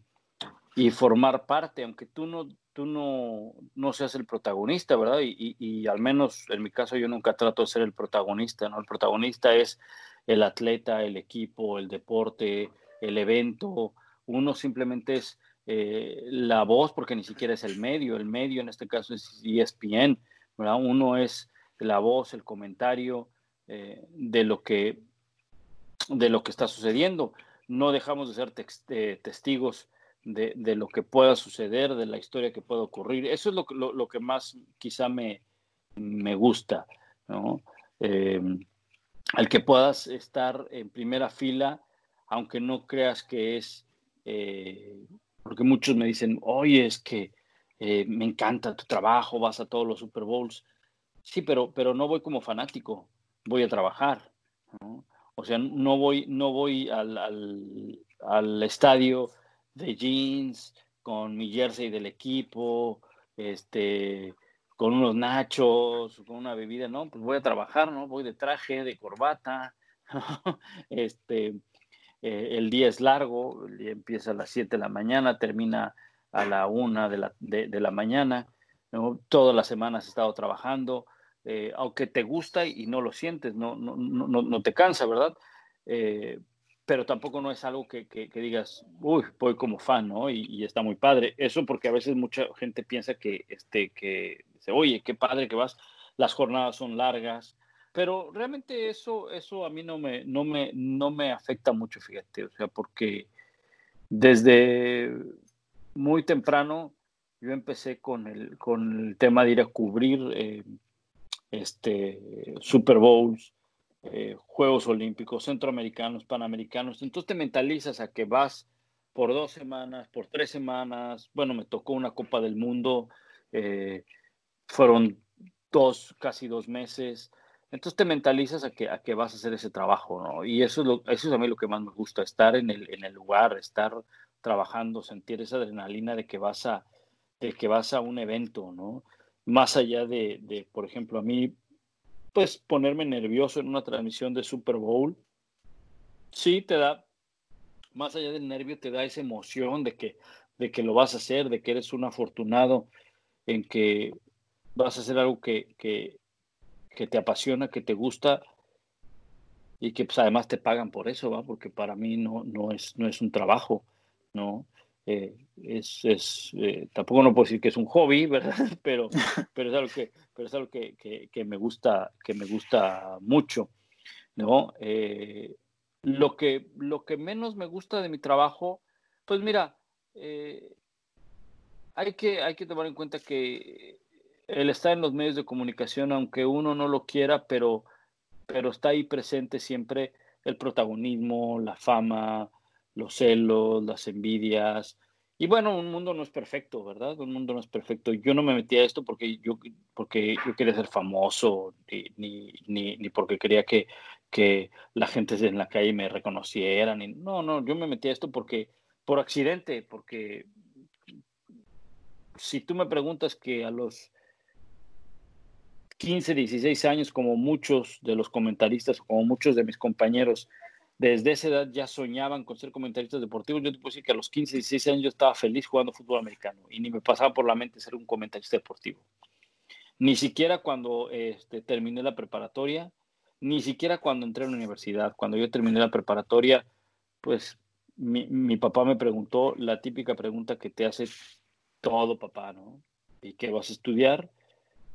y, formar parte, aunque tú no, tú no, no seas el protagonista, ¿verdad? Y, y, al menos en mi caso yo nunca trato de ser el protagonista, ¿no? El protagonista es el atleta, el equipo, el deporte, el evento. Uno simplemente es eh, la voz porque ni siquiera es el medio. El medio en este caso es ESPN, ¿verdad? Uno es la voz, el comentario eh, de, lo que, de lo que está sucediendo. No dejamos de ser eh, testigos de, lo que pueda suceder, de la historia que pueda ocurrir. Eso es lo, que más quizá me, me gusta, ¿no? Al que puedas estar en primera fila, aunque no creas que es, eh, porque muchos me dicen, oye, es que eh, me encanta tu trabajo, vas a todos los Super Bowls. Sí, pero, pero no voy como fanático, voy a trabajar. O sea, no voy, no voy al, al, estadio de jeans con mi jersey del equipo, este, con unos nachos, con una bebida, no, pues voy a trabajar, ¿no? Voy de traje, de corbata, <laughs> este, eh, el día es largo, empieza a las 7 de la mañana, termina a la 1 de la, de, la mañana, ¿no? Todas las semanas he estado trabajando, eh, aunque te gusta y no lo sientes, no, no, no, no te cansa, ¿verdad? Eh, pero tampoco no es algo que, que, digas, uy, voy como fan, ¿no? Y, está muy padre. Eso porque a veces mucha gente piensa que, este, que dice, oye, qué padre que vas, las jornadas son largas, pero realmente eso, eso a mí no me, no me, no me afecta mucho, fíjate, o sea, porque desde muy temprano yo empecé con el, con el tema de ir a cubrir eh, este, Super Bowls, eh, Juegos Olímpicos, Centroamericanos, Panamericanos. Entonces te mentalizas a que vas por dos semanas, por tres semanas. Bueno, me tocó una Copa del Mundo, eh, fueron dos, casi dos meses. Entonces te mentalizas a que, a que vas a hacer ese trabajo, ¿no? Y eso es, lo, eso es a mí lo que más me gusta, estar en el, en el lugar, estar trabajando, sentir esa adrenalina de que vas a, de que vas a un evento, ¿no? Más allá de, de, por ejemplo, a mí, pues ponerme nervioso en una transmisión de Super Bowl, sí te da, más allá del nervio, te da esa emoción de que, de que lo vas a hacer, de que eres un afortunado en que vas a hacer algo que, que, que te apasiona, que te gusta y que pues, además te pagan por eso, ¿va? Porque para mí no, no, es, no es un trabajo, ¿no? Eh, es, es eh, tampoco no puedo decir que es un hobby, <laughs> ¿verdad? Pero, pero es algo que, pero es algo que, que, me gusta, que me gusta mucho, ¿no? Eh, lo que, lo que menos me gusta de mi trabajo, pues mira, hay, que, hay que tomar en cuenta que el estar en los medios de comunicación, aunque uno no lo quiera, pero, pero está ahí presente siempre el protagonismo, la fama, los celos, las envidias. Y bueno, un mundo no es perfecto, ¿verdad? Un mundo no es perfecto. Yo no me metí a esto porque yo, porque yo quería ser famoso, ni, ni, ni porque quería que, que la gente en la calle me reconociera. Ni, no, no, yo me metí a esto porque, por accidente, porque si tú me preguntas que a los 15, 16 años, como muchos de los comentaristas, como muchos de mis compañeros, desde esa edad ya soñaban con ser comentaristas deportivos. Yo te puedo decir que a los 15, 16 años yo estaba feliz jugando fútbol americano y ni me pasaba por la mente ser un comentarista deportivo. Ni siquiera cuando este, terminé la preparatoria, ni siquiera cuando entré a la universidad. Cuando yo terminé la preparatoria, pues mi, mi papá me preguntó la típica pregunta que te hace todo papá, ¿no? ¿Y qué vas a estudiar?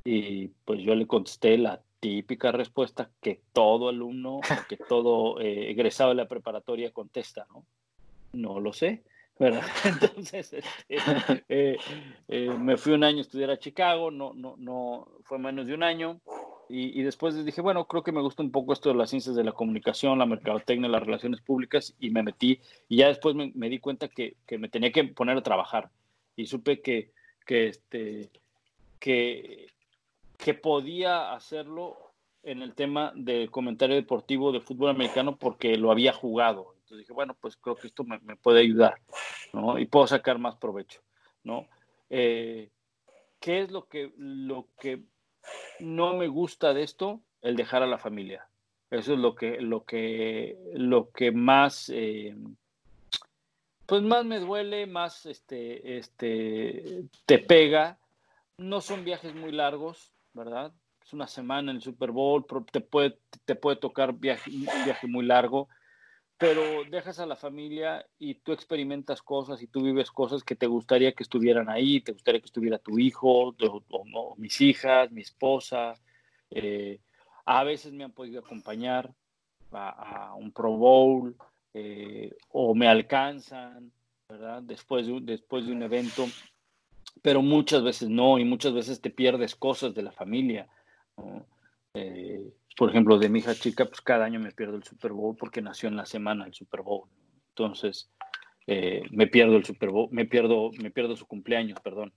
Y pues yo le contesté la típica respuesta que todo alumno, que <laughs> todo eh, egresado de la preparatoria contesta, ¿no? No lo sé, ¿verdad? <laughs> Entonces, este, eh, eh, me fui un año a estudiar a Chicago, no, no, no, fue menos de un año, y, después dije, bueno, creo que me gusta un poco esto de las ciencias de la comunicación, la mercadotecnia, las relaciones públicas, y me metí, y ya después me, me di cuenta que, que, me tenía que poner a trabajar, y supe que, que, este, que que podía hacerlo en el tema de comentario deportivo de fútbol americano porque lo había jugado. Entonces dije, bueno, pues creo que esto me, puede ayudar, ¿no? Y puedo sacar más provecho, ¿no? Eh, ¿Qué es lo que, lo que no me gusta de esto? El dejar a la familia. Eso es lo que, lo que, lo que más, eh, pues más me duele, más este, este, te pega. No son viajes muy largos, ¿verdad? Es una semana en el Super Bowl, te puede, te puede tocar viaje, viaje muy largo, pero dejas a la familia y tú experimentas cosas y tú vives cosas que te gustaría que estuvieran ahí, te gustaría que estuviera tu hijo, o, mis hijas, mi esposa. Eh, a veces me han podido acompañar a, un Pro Bowl eh, o me alcanzan, ¿verdad? Después de, después de un evento pero muchas veces no, y muchas veces te pierdes cosas de la familia. Eh, por ejemplo, de mi hija chica, pues cada año me pierdo el Super Bowl porque nació en la semana el Super Bowl. Entonces, eh, me pierdo el Super Bowl, me pierdo, me pierdo su cumpleaños, perdón.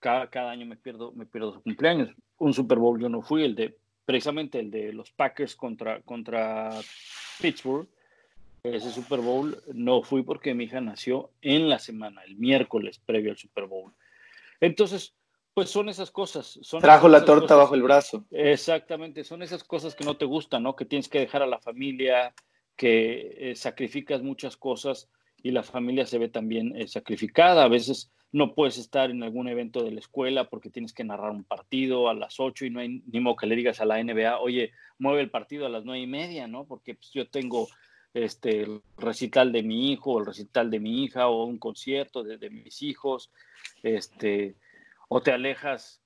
Cada, cada año me pierdo, me pierdo su cumpleaños. Un Super Bowl yo no fui, el de, precisamente el de los Packers contra, contra Pittsburgh. Ese Super Bowl no fui porque mi hija nació en la semana, el miércoles previo al Super Bowl. Entonces, pues son esas cosas. Son Trajo la torta bajo el brazo. Exactamente, son esas cosas que no te gustan, ¿no? Que tienes que dejar a la familia, que eh, sacrificas muchas cosas y la familia se ve también eh, sacrificada. A veces no puedes estar en algún evento de la escuela porque tienes que narrar un partido a las 8 y no hay ni modo que le digas a la NBA, oye, mueve el partido a las nueve y media, ¿no? Porque pues, yo tengo este, recital de mi hijo, el recital de mi hija, o un concierto de, de mis hijos, este, o te alejas,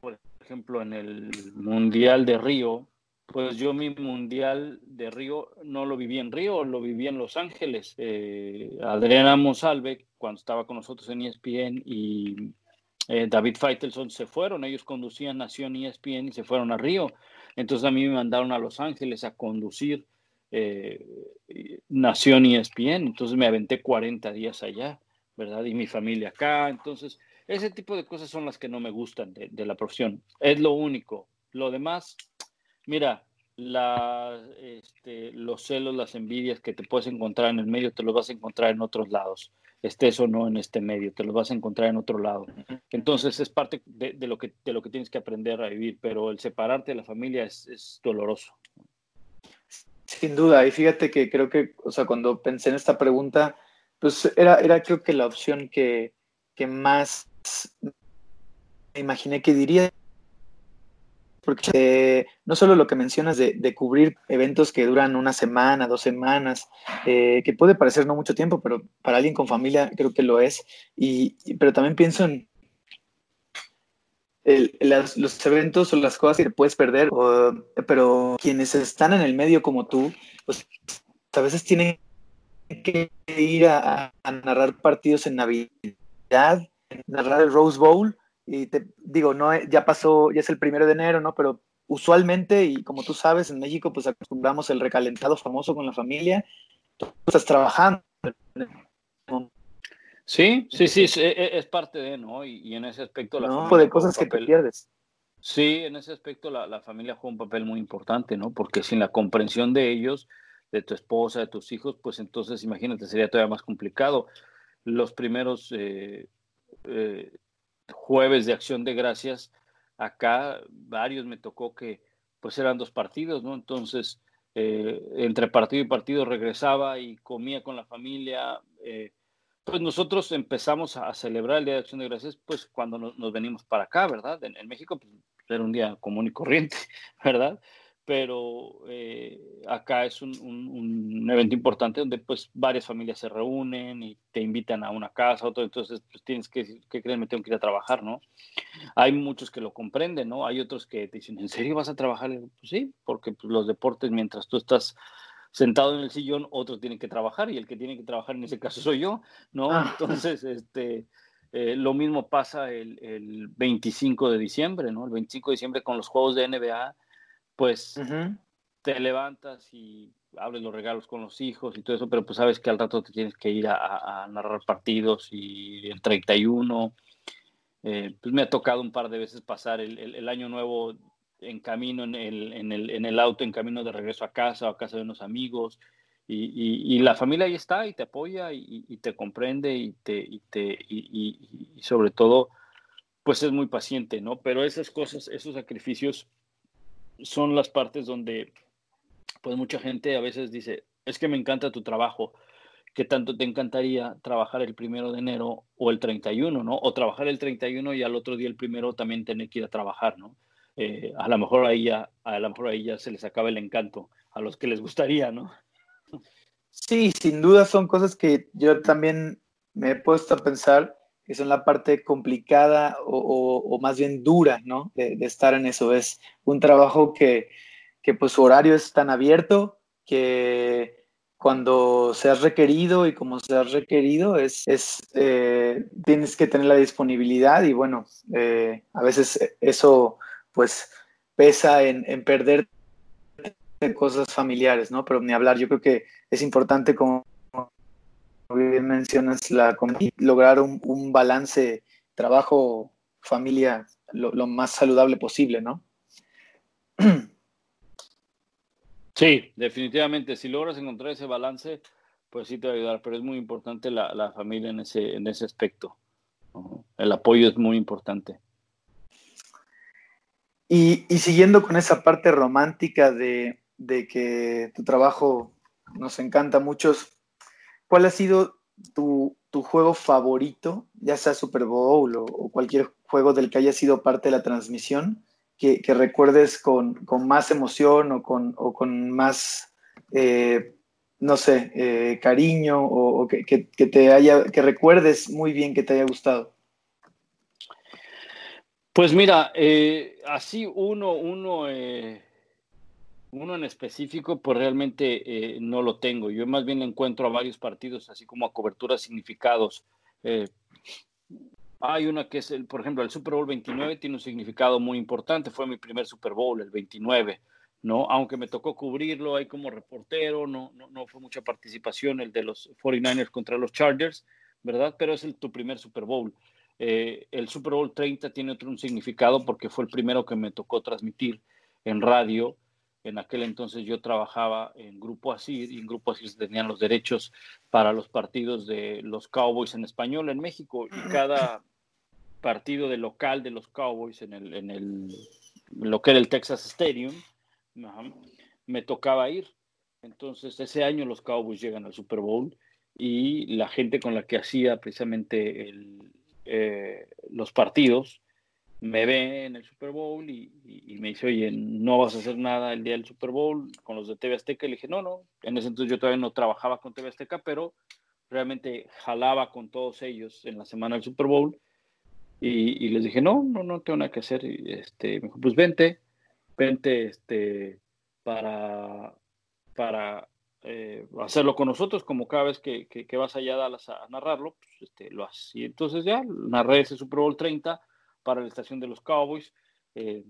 por ejemplo, en el Mundial de Río, pues yo mi Mundial de Río no lo viví en Río, lo viví en Los Ángeles. Eh, Adriana Monsalve, cuando estaba con nosotros en ESPN, y eh, David Feitelson se fueron, ellos conducían Nación ESPN y se fueron a Río. Entonces a mí me mandaron a Los Ángeles a conducir eh, Nación ESPN, entonces me aventé 40 días allá, ¿verdad? Y mi familia acá, entonces ese tipo de cosas son las que no me gustan de, la profesión. Es lo único. Lo demás, mira, este, los celos, las envidias que te puedes encontrar en el medio, te los vas a encontrar en otros lados. Estés o no en este medio, te los vas a encontrar en otro lado. Entonces es parte de, lo, que, de lo que tienes que aprender a vivir, pero el separarte de la familia es, es doloroso. Sin duda, y fíjate que creo que, o sea, cuando pensé en esta pregunta, pues era, era creo que la opción que, que más me imaginé que diría, porque eh, no solo lo que mencionas de, cubrir eventos que duran una semana, dos semanas, eh, que puede parecer no mucho tiempo, pero para alguien con familia creo que lo es, y, pero también pienso en los eventos o las cosas que puedes perder, pero quienes están en el medio como tú, pues a veces tienen que ir a narrar partidos en Navidad narrar el Rose Bowl y te digo, no, ya pasó, ya es el primero de enero, ¿no? Pero usualmente, y como tú sabes, en México pues acostumbramos el recalentado famoso con la familia, tú estás trabajando. Sí, sí, sí, es, e, es parte de, ¿no? Y, en ese aspecto la no, de cosas que te pierdes. Sí, en ese aspecto la, la, familia juega un papel muy importante, ¿no? Porque sin la comprensión de ellos, de tu esposa, de tus hijos, pues entonces imagínate, sería todavía más complicado. Los primeros eh, eh, jueves de acción de gracias, acá varios me tocó que pues eran dos partidos, ¿no? Entonces, eh, entre partido y partido regresaba y comía con la familia. Pues nosotros empezamos a celebrar el Día de Acción de Gracias, pues cuando nos, venimos para acá, ¿verdad? En, México pues, era un día común y corriente, <laughs> ¿verdad? pero eh, acá es un, evento importante donde pues varias familias se reúnen y te invitan a una casa, otro, entonces pues tienes que, que creerme, tengo que ir a trabajar, ¿no? Hay muchos que lo comprenden, ¿no? Hay otros que te dicen, ¿en serio vas a trabajar? Pues sí, porque pues, los deportes, mientras tú estás sentado en el sillón, otros tienen que trabajar y el que tiene que trabajar en ese caso soy yo, ¿no? Ah. Entonces, este... Eh, lo mismo pasa el, el 25 de diciembre, ¿no? El 25 de diciembre con los juegos de NBA, pues te levantas y abres los regalos con los hijos y todo eso, pero pues sabes que al rato te tienes que ir a, narrar partidos y el 31. Eh, pues me ha tocado un par de veces pasar el, año nuevo en camino, en el, en, el, en el, auto, en camino de regreso a casa o a casa de unos amigos. Y, y, la familia ahí está y te apoya y, y te comprende y, te, y, te, y, sobre todo, pues es muy paciente, ¿no? Pero esas cosas, esos sacrificios son las partes donde pues mucha gente a veces dice, es que me encanta tu trabajo, ¿qué tanto te encantaría trabajar el primero de enero o el 31, ¿no? O trabajar el 31 y al otro día el primero también tener que ir a trabajar, ¿no? Eh, a lo mejor ahí ya, a lo mejor ahí ya se les acaba el encanto a los que les gustaría, ¿no? Sí, sin duda son cosas que yo también me he puesto a pensar que son la parte complicada o, más bien dura, ¿no? De, estar en eso. Es un trabajo que, que, pues su horario es tan abierto que cuando seas requerido y como seas requerido es, es eh, tienes que tener la disponibilidad y bueno, eh, a veces eso pues pesa en, en perder de cosas familiares, ¿no? Pero ni hablar, yo creo que es importante, como bien mencionas, la, lograr un, balance trabajo-familia lo, lo, más saludable posible, ¿no? <clears throat> Sí, definitivamente, si logras encontrar ese balance, pues sí te va a ayudar, pero es muy importante la, familia en ese, en ese aspecto. El apoyo es muy importante. Y, siguiendo con esa parte romántica de, que tu trabajo nos encanta a muchos, ¿cuál ha sido tu, juego favorito, ya sea Super Bowl o, cualquier juego del que haya sido parte de la transmisión, que, recuerdes con, más emoción o con, más, eh, no sé, eh, cariño o, que, te haya, que recuerdes muy bien que te haya gustado? Pues mira, eh, así uno, uno, eh, uno en específico, pues realmente eh, no lo tengo. Yo más bien encuentro a varios partidos, así como a coberturas significados. hay una que es, el, por ejemplo, el Super Bowl 29 tiene un significado muy importante. Fue mi primer Super Bowl, el 29. ¿no? Aunque me tocó cubrirlo ahí como reportero, no, no, no fue mucha participación el de los 49ers contra los Chargers, ¿verdad? Pero es el, tu primer Super Bowl. Eh, el Super Bowl 30 tiene otro un significado porque fue el primero que me tocó transmitir en radio. En aquel entonces yo trabajaba en Grupo Asir y en Grupo Asir tenían los derechos para los partidos de los Cowboys en español en México y cada partido de local de los Cowboys en el, en el lo que era el Texas Stadium me tocaba ir. Entonces ese año los Cowboys llegan al Super Bowl y la gente con la que hacía precisamente el, eh, los partidos, me ve en el Super Bowl y, me dice, oye, no vas a hacer nada el día del Super Bowl con los de TV Azteca. Y le dije, no, no, en ese entonces yo todavía no trabajaba con TV Azteca, pero realmente jalaba con todos ellos en la semana del Super Bowl. Y, les dije, no, no, no tengo nada que hacer. Este, me dijo, pues vente, vente este, para, para eh, hacerlo con nosotros, como cada vez que, que, vas allá a Dallas a, narrarlo, pues, este, lo haces. Y entonces ya narré ese Super Bowl 30 para la estación de los Cowboys. Eh,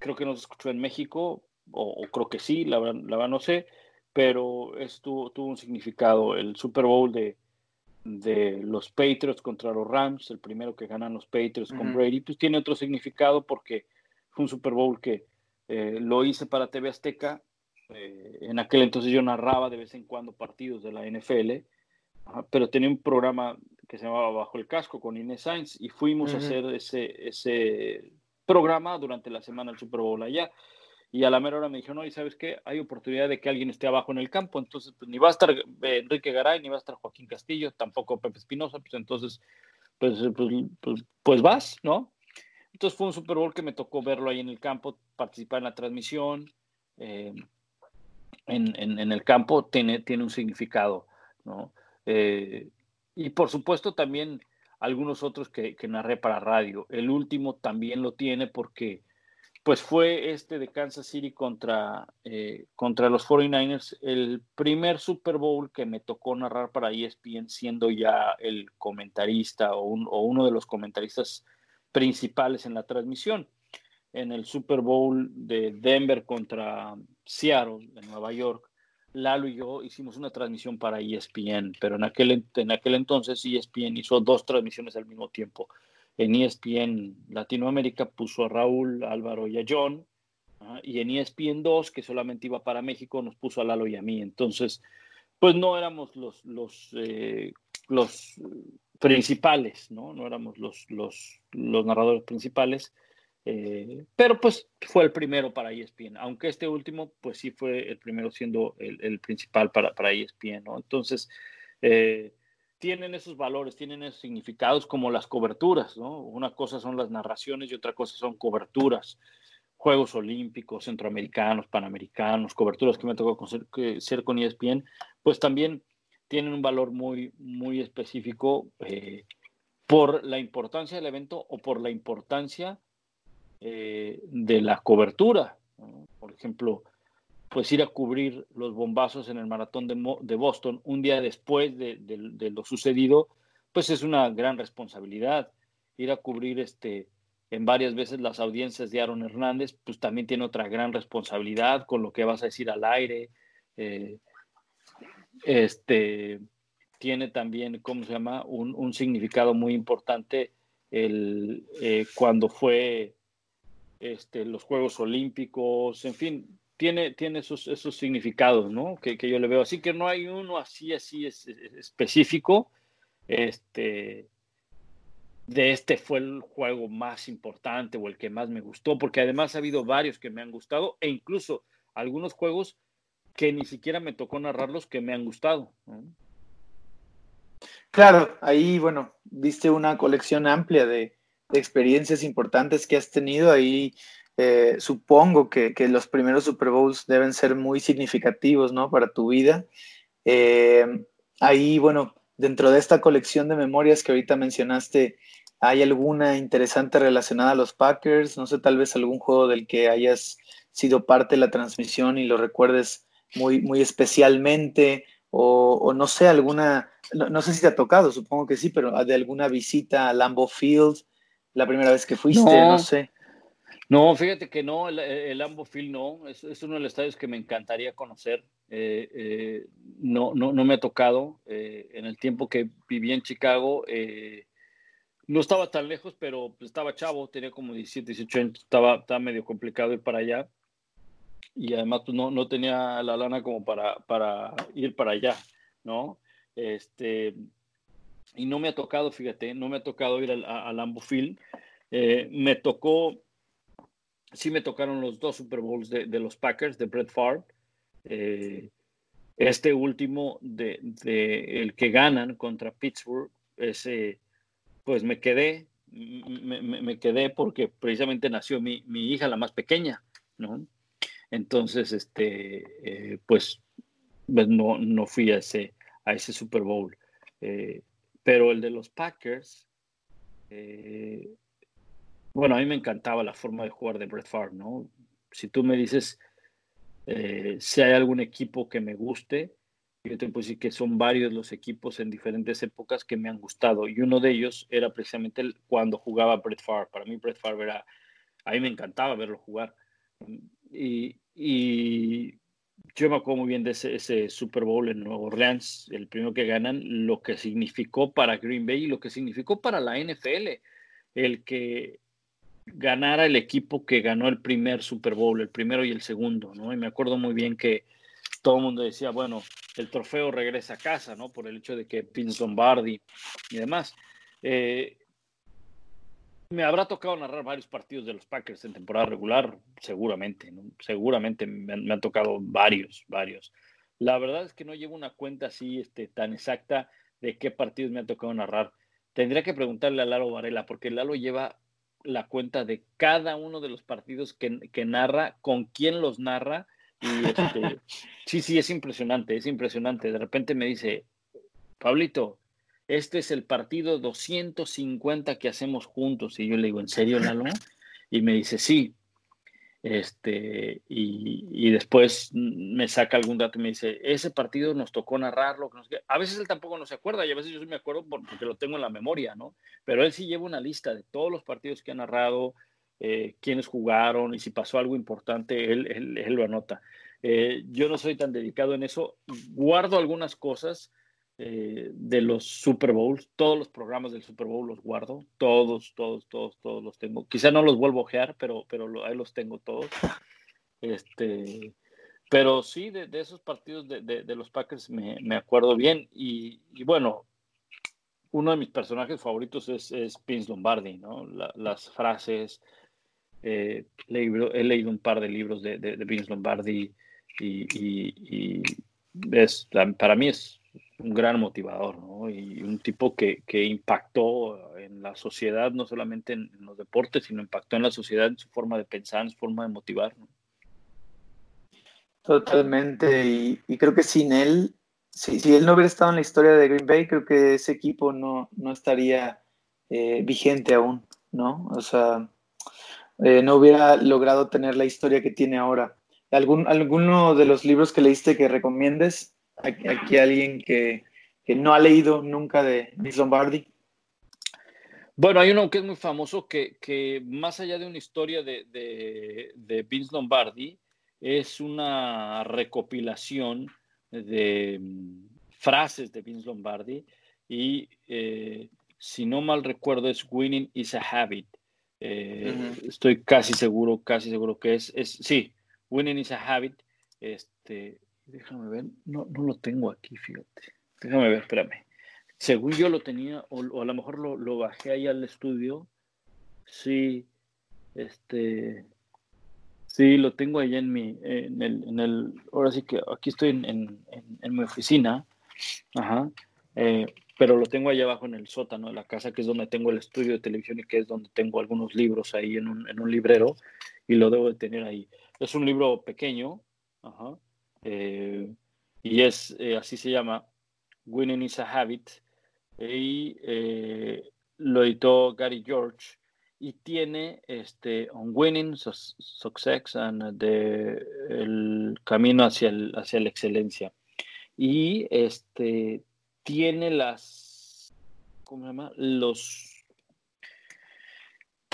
creo que nos escuchó en México, o, creo que sí, la, la verdad no sé, pero esto tuvo un significado. El Super Bowl de, de los Patriots contra los Rams, el primero que ganan los Patriots con Brady, pues tiene otro significado porque fue un Super Bowl que eh, lo hice para TV Azteca eh, en aquel entonces yo narraba de vez en cuando partidos de la NFL, pero tenía un programa que se llamaba Bajo el Casco con Inés Sainz y fuimos a hacer ese, ese programa durante la semana del Super Bowl allá. Y a la mera hora me dijeron, no, y sabes qué, hay oportunidad de que alguien esté abajo en el campo, entonces pues, ni va a estar eh, Enrique Garay, ni va a estar Joaquín Castillo, tampoco Pepe Espinosa, pues entonces, pues, pues, pues, pues vas, ¿no? Entonces fue un Super Bowl que me tocó verlo ahí en el campo, participar en la transmisión, eh, en, el campo tiene, tiene un significado, ¿no? Eh, y por supuesto también algunos otros que, narré para radio. El último también lo tiene porque pues fue este de Kansas City contra, eh, contra los 49ers, el primer Super Bowl que me tocó narrar para ESPN siendo ya el comentarista o uno de los comentaristas principales en la transmisión en el Super Bowl de Denver contra Seattle, de Nueva York, Lalo y yo hicimos una transmisión para ESPN, pero en aquel, en aquel entonces ESPN hizo dos transmisiones al mismo tiempo. En ESPN Latinoamérica puso a Raúl, Álvaro y a John, y en ESPN 2, que solamente iba para México, nos puso a Lalo y a mí. Entonces, pues no éramos los, los, eh, los principales, ¿no? No éramos los, los, los narradores principales eh, pero pues fue el primero para ESPN, aunque este último pues sí fue el primero siendo el, principal para, para ESPN, ¿no? Entonces, eh, tienen esos valores, tienen esos significados como las coberturas, ¿no? Una cosa son las narraciones y otra cosa son coberturas. Juegos Olímpicos, Centroamericanos, Panamericanos, coberturas que me tocó ser con ESPN, pues también tienen un valor muy, muy específico eh, por la importancia del evento o por la importancia eh, de la cobertura. Por ejemplo, pues ir a cubrir los bombazos en el maratón de, Boston un día después de, lo sucedido, pues es una gran responsabilidad. Ir a cubrir este, en varias veces las audiencias de Aaron Hernández, pues también tiene otra gran responsabilidad con lo que vas a decir al aire. Eh, este tiene también, ¿cómo se llama? Un, significado muy importante el, eh, cuando fue este, los Juegos Olímpicos, en fin, tiene, tiene esos, esos significados, ¿no? Que, que, yo le veo. Así que no hay uno así, así es, específico. Este, de este fue el juego más importante o el que más me gustó, porque además ha habido varios que me han gustado e incluso algunos juegos que ni siquiera me tocó narrarlos que me han gustado. Claro, ahí, bueno, viste una colección amplia de, experiencias importantes que has tenido. Ahí eh, supongo que, los primeros Super Bowls deben ser muy significativos, ¿no? Para tu vida. Eh, ahí, bueno, dentro de esta colección de memorias que ahorita mencionaste, ¿hay alguna interesante relacionada a los Packers? No sé, tal vez algún juego del que hayas sido parte de la transmisión y lo recuerdes muy, muy especialmente, o, no sé, alguna, no, sé si te ha tocado, supongo que sí, pero de alguna visita a Lambeau Field, la primera vez que fuiste, no, sé. No, fíjate que no, el, el Field no, es, es, uno de los estadios que me encantaría conocer. Eh, eh, no, no, no, me ha tocado. Eh, en el tiempo que viví en Chicago, no estaba tan lejos, pero pues, estaba chavo, tenía como 17, 18 años, estaba, estaba medio complicado ir para allá. Y además pues, no, no tenía la lana como para, para ir para allá, ¿no? Este, y no me ha tocado, fíjate, no me ha tocado ir al, al Field. me tocó, sí me tocaron los dos Super Bowls de, de los Packers, de Brett Favre. Eh, este último de, el que ganan contra Pittsburgh, ese, pues me quedé, me, quedé porque precisamente nació mi, hija, la más pequeña, ¿no? Entonces, este, eh, pues, pues, no, no fui a ese, a ese Super Bowl. Eh, pero el de los Packers, bueno, a mí me encantaba la forma de jugar de Brett Favre, ¿no? Si tú me dices, eh, si hay algún equipo que me guste, yo te puedo decir que son varios los equipos en diferentes épocas que me han gustado. Y uno de ellos era precisamente cuando jugaba Brett Favre. Para mí Brett Favre era, a mí me encantaba verlo jugar. Y, y yo me acuerdo muy bien de ese, Super Bowl en Nueva Orleans, el primero que ganan, lo que significó para Green Bay y lo que significó para la NFL. El que ganara el equipo que ganó el primer Super Bowl, el primero y el segundo, ¿no? Y me acuerdo muy bien que todo el mundo decía, bueno, el trofeo regresa a casa, ¿no? Por el hecho de que Vince Lombardi y demás. Eh, me habrá tocado narrar varios partidos de los Packers en temporada regular, seguramente, ¿no? Seguramente me han, tocado varios, varios. La verdad es que no llevo una cuenta así este, tan exacta de qué partidos me ha tocado narrar. Tendría que preguntarle a Lalo Varela, porque Lalo lleva la cuenta de cada uno de los partidos que, narra, con quién los narra. Y este, <laughs> sí, sí, es impresionante, es impresionante. De repente me dice, Pablito, este es el partido 250 que hacemos juntos. Y yo le digo, ¿en serio, Lalo? Y me dice, sí. Este, y, después me saca algún dato y me dice, ese partido nos tocó narrarlo. A veces él tampoco no se acuerda y a veces yo sí me acuerdo porque lo tengo en la memoria, ¿no? Pero él sí lleva una lista de todos los partidos que ha narrado, eh, quiénes jugaron y si pasó algo importante, él, él, lo anota. Eh, yo no soy tan dedicado en eso, guardo algunas cosas, eh, de los Super Bowls, todos los programas del Super Bowl los guardo, todos, todos, todos, todos los tengo. Quizá no los vuelvo a ojear, pero, pero ahí los tengo todos. Este, pero sí, de, esos partidos de, de, los Packers me, me acuerdo bien. Y, bueno, uno de mis personajes favoritos es, es Vince Lombardi, ¿no? las frases. Eh, he leído un par de libros de, Vince Lombardi y, y, y es, para mí es un gran motivador, ¿no? Y un tipo que, que impactó en la sociedad, no solamente en, los deportes, sino impactó en la sociedad en su forma de pensar, en su forma de motivar. Totalmente, y, y, creo que sin él, si, si, él no hubiera estado en la historia de Green Bay, creo que ese equipo no, no estaría eh, vigente aún, ¿no? O sea, eh, no hubiera logrado tener la historia que tiene ahora. ¿Algún, ¿Alguno de los libros que leíste que recomiendes? Aquí alguien que, no ha leído nunca de Miss Lombardi? Bueno, hay uno que es muy famoso que, que más allá de una historia de, de, Vince Lombardi, es una recopilación de mm, frases de Vince Lombardi y eh, si no mal recuerdo es Winning is a Habit. Eh, estoy casi seguro, casi seguro que es, es, sí, Winning is a Habit. Este, déjame ver, no, no lo tengo aquí, fíjate. Déjame ver, espérame según yo lo tenía, o, a lo mejor lo, bajé ahí al estudio. Sí, este, sí, lo tengo allá en mi, en el, en el ahora sí que aquí estoy en, mi oficina, ajá, eh, pero lo tengo allá abajo en el sótano de la casa, que es donde tengo el estudio de televisión y que es donde tengo algunos libros ahí en un, en un librero, y lo debo de tener ahí. Es un libro pequeño, ajá, eh, y es, eh, así se llama, Winning is a Habit, y eh, lo editó Gary George y tiene este On Winning, Success and the, el camino hacia, el, hacia la excelencia. Y este tiene las, ¿cómo se llama? Los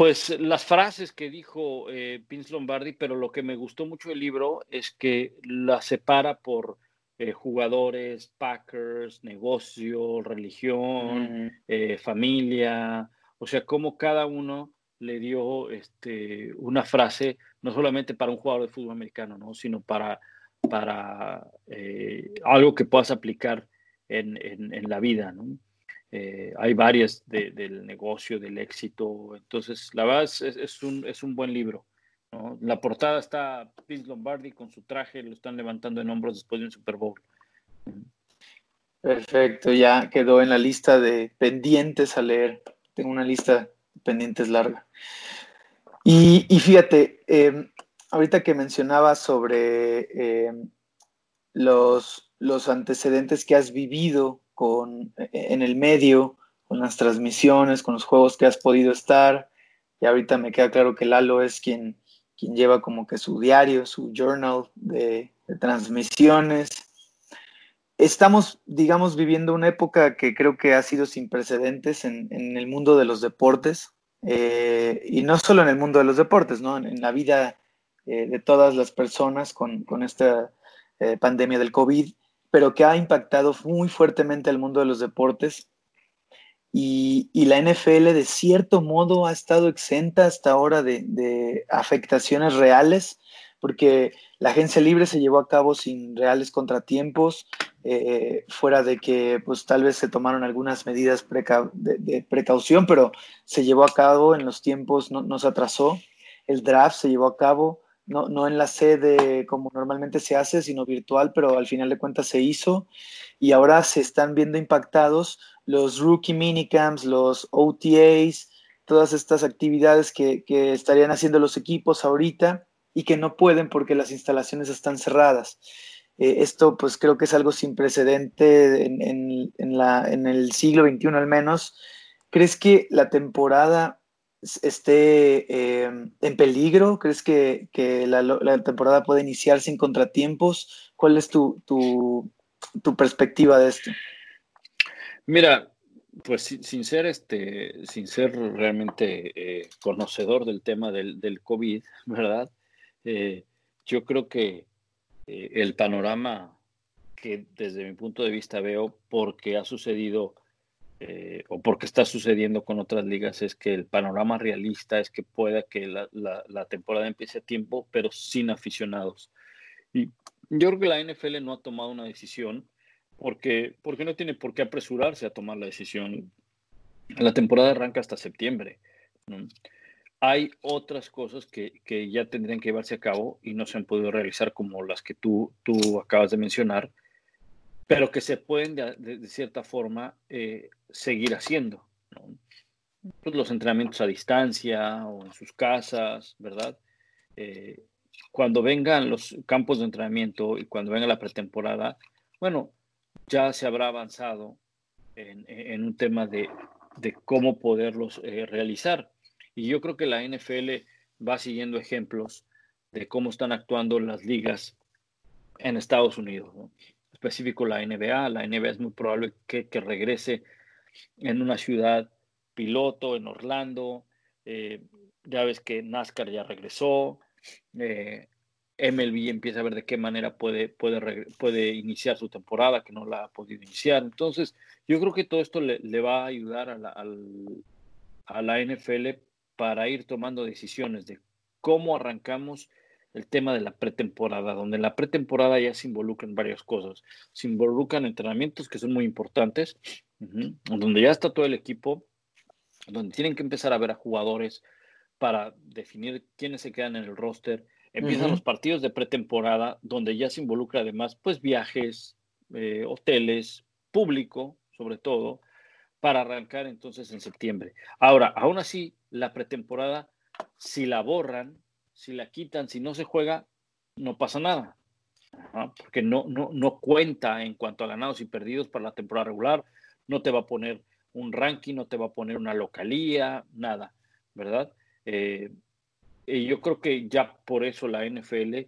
pues las frases que dijo eh, Vince Lombardi, pero lo que me gustó mucho del libro es que la separa por eh, jugadores, Packers, negocio, religión, eh, familia, o sea, cómo cada uno le dio este, una frase, no solamente para un jugador de fútbol americano, ¿no? sino para, para eh, algo que puedas aplicar en, en, la vida. ¿no? Hay varias del negocio, del éxito, entonces la verdad es, un, es un buen libro. La portada está Vince Lombardi con su traje, lo están levantando en hombros después de un Super Bowl. Perfecto, ya quedó en la lista de pendientes a leer. Tengo una lista de pendientes larga. Y, fíjate, em, ahorita que mencionabas sobre em, los, los antecedentes que has vivido con, en el medio, con las transmisiones, con los juegos que has podido estar, y ahorita me queda claro que Lalo es quien quien lleva como que su diario, su journal de, transmisiones. Estamos, digamos, viviendo una época que creo que ha sido sin precedentes en, el mundo de los deportes, eh, y no solo en el mundo de los deportes, ¿no? en, la vida eh, de todas las personas con, esta eh, pandemia del COVID, pero que ha impactado muy fuertemente al mundo de los deportes y, la NFL de cierto modo ha estado exenta hasta ahora de, afectaciones reales, porque la agencia libre se llevó a cabo sin reales contratiempos, eh, fuera de que pues tal vez se tomaron algunas medidas de, precaución, pero se llevó a cabo en los tiempos, no, se atrasó. El draft se llevó a cabo, no, no en la sede como normalmente se hace, sino virtual, pero al final de cuentas se hizo y ahora se están viendo impactados los rookie minicamps, los OTAs, todas estas actividades que, estarían haciendo los equipos ahorita y que no pueden porque las instalaciones están cerradas. Eh, esto pues creo que es algo sin precedente en, el siglo XXI al menos. ¿Crees que la temporada esté em, en peligro? ¿Crees que, la, temporada puede iniciar sin contratiempos? ¿Cuál es tu, tu perspectiva de esto? Mira, pues sin, ser este, sin ser realmente eh, conocedor del tema del, del COVID, ¿verdad? Eh, yo creo que eh, el panorama que desde mi punto de vista veo porque ha sucedido o porque está sucediendo con otras ligas es que el panorama realista es que pueda que la, la temporada empiece a tiempo, pero sin aficionados. Y yo creo que la NFL no ha tomado una decisión porque, porque no tiene por qué apresurarse a tomar la decisión. La temporada arranca hasta septiembre. Hay otras cosas que, que, ya tendrían que llevarse a cabo y no se han podido realizar como las que tú, tú acabas de mencionar, pero que se pueden de, cierta forma eh, seguir haciendo. Pues los entrenamientos a distancia o en sus casas, ¿verdad? Eh, cuando vengan los campos de entrenamiento y cuando venga la pretemporada, bueno, ya se habrá avanzado en, un tema de, cómo poderlos eh, realizar. Y yo creo que la NFL va siguiendo ejemplos de cómo están actuando las ligas en Estados Unidos. Específico la NBA. La NBA es muy probable que, regrese en una ciudad piloto en Orlando, eh, ya ves que NASCAR ya regresó, eh, MLB empieza a ver de qué manera puede, puede, puede iniciar su temporada, que no la ha podido iniciar. Entonces, yo creo que todo esto le, va a ayudar a la, a la NFL para ir tomando decisiones de cómo arrancamos el tema de la pretemporada, donde en la pretemporada ya se involucran varias cosas. Se involucran entrenamientos que son muy importantes, donde ya está todo el equipo, donde tienen que empezar a ver a jugadores para definir quiénes se quedan en el roster. Empiezan los partidos de pretemporada, donde ya se involucra además, pues, viajes, eh, hoteles, público, sobre todo, para arrancar entonces en septiembre. Ahora, aún así, la pretemporada, si la borran, si la quitan, si no se juega, no pasa nada. porque no, no, no cuenta en cuanto a ganados y perdidos para la temporada regular, no te va a poner un ranking, no te va a poner una localía, nada, ¿verdad? Eh, y yo creo que ya por eso la NFL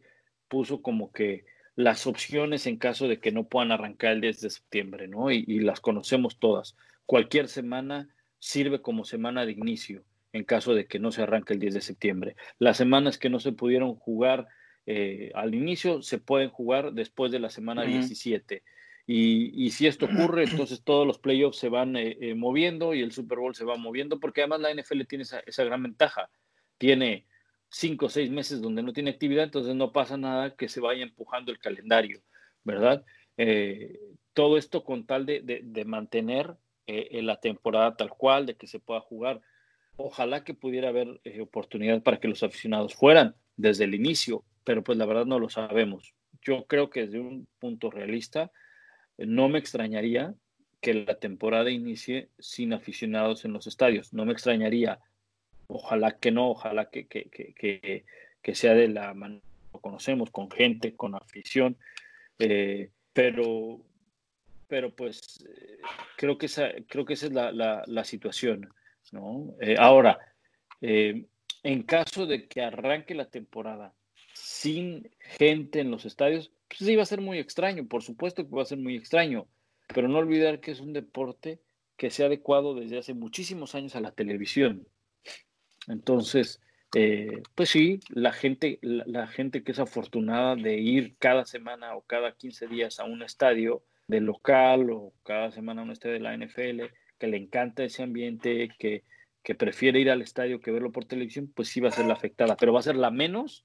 puso como que las opciones en caso de que no puedan arrancar el 10 de septiembre, ¿no? Y, y las conocemos todas. Cualquier semana sirve como semana de inicio en caso de que no se arranque el 10 de septiembre. Las semanas que no se pudieron jugar eh, al inicio se pueden jugar después de la semana 17. Y, si esto ocurre, <clears throat> entonces todos los playoffs se van eh, eh, moviendo y el Super Bowl se va moviendo, porque además la NFL tiene esa, esa gran ventaja. Tiene cinco o seis meses donde no tiene actividad, entonces no pasa nada que se vaya empujando el calendario, ¿verdad? todo esto con tal de, de mantener la temporada tal cual, de que se pueda jugar ojalá que pudiera haber eh, oportunidad para que los aficionados fueran desde el inicio, pero pues la verdad no lo sabemos. Yo creo que desde un punto realista, eh, no me extrañaría que la temporada inicie sin aficionados en los estadios. No me extrañaría. Ojalá que no, ojalá que, que, que, que sea de la manera que conocemos, con gente, con afición. Eh, pero, pero pues creo que esa, creo que esa es la, la, la situación. ¿No? Eh, ahora, eh, en caso de que arranque la temporada sin gente en los estadios, pues sí va a ser muy extraño, por supuesto que va a ser muy extraño, pero no olvidar que es un deporte que se ha adecuado desde hace muchísimos años a la televisión. Entonces, eh, pues sí, la gente, la, gente que es afortunada de ir cada semana o cada 15 días a un estadio de local o cada semana a un estadio de la NFL, que le encanta ese ambiente, que, prefiere ir al estadio que verlo por televisión, pues sí va a ser la afectada, pero va a ser la menos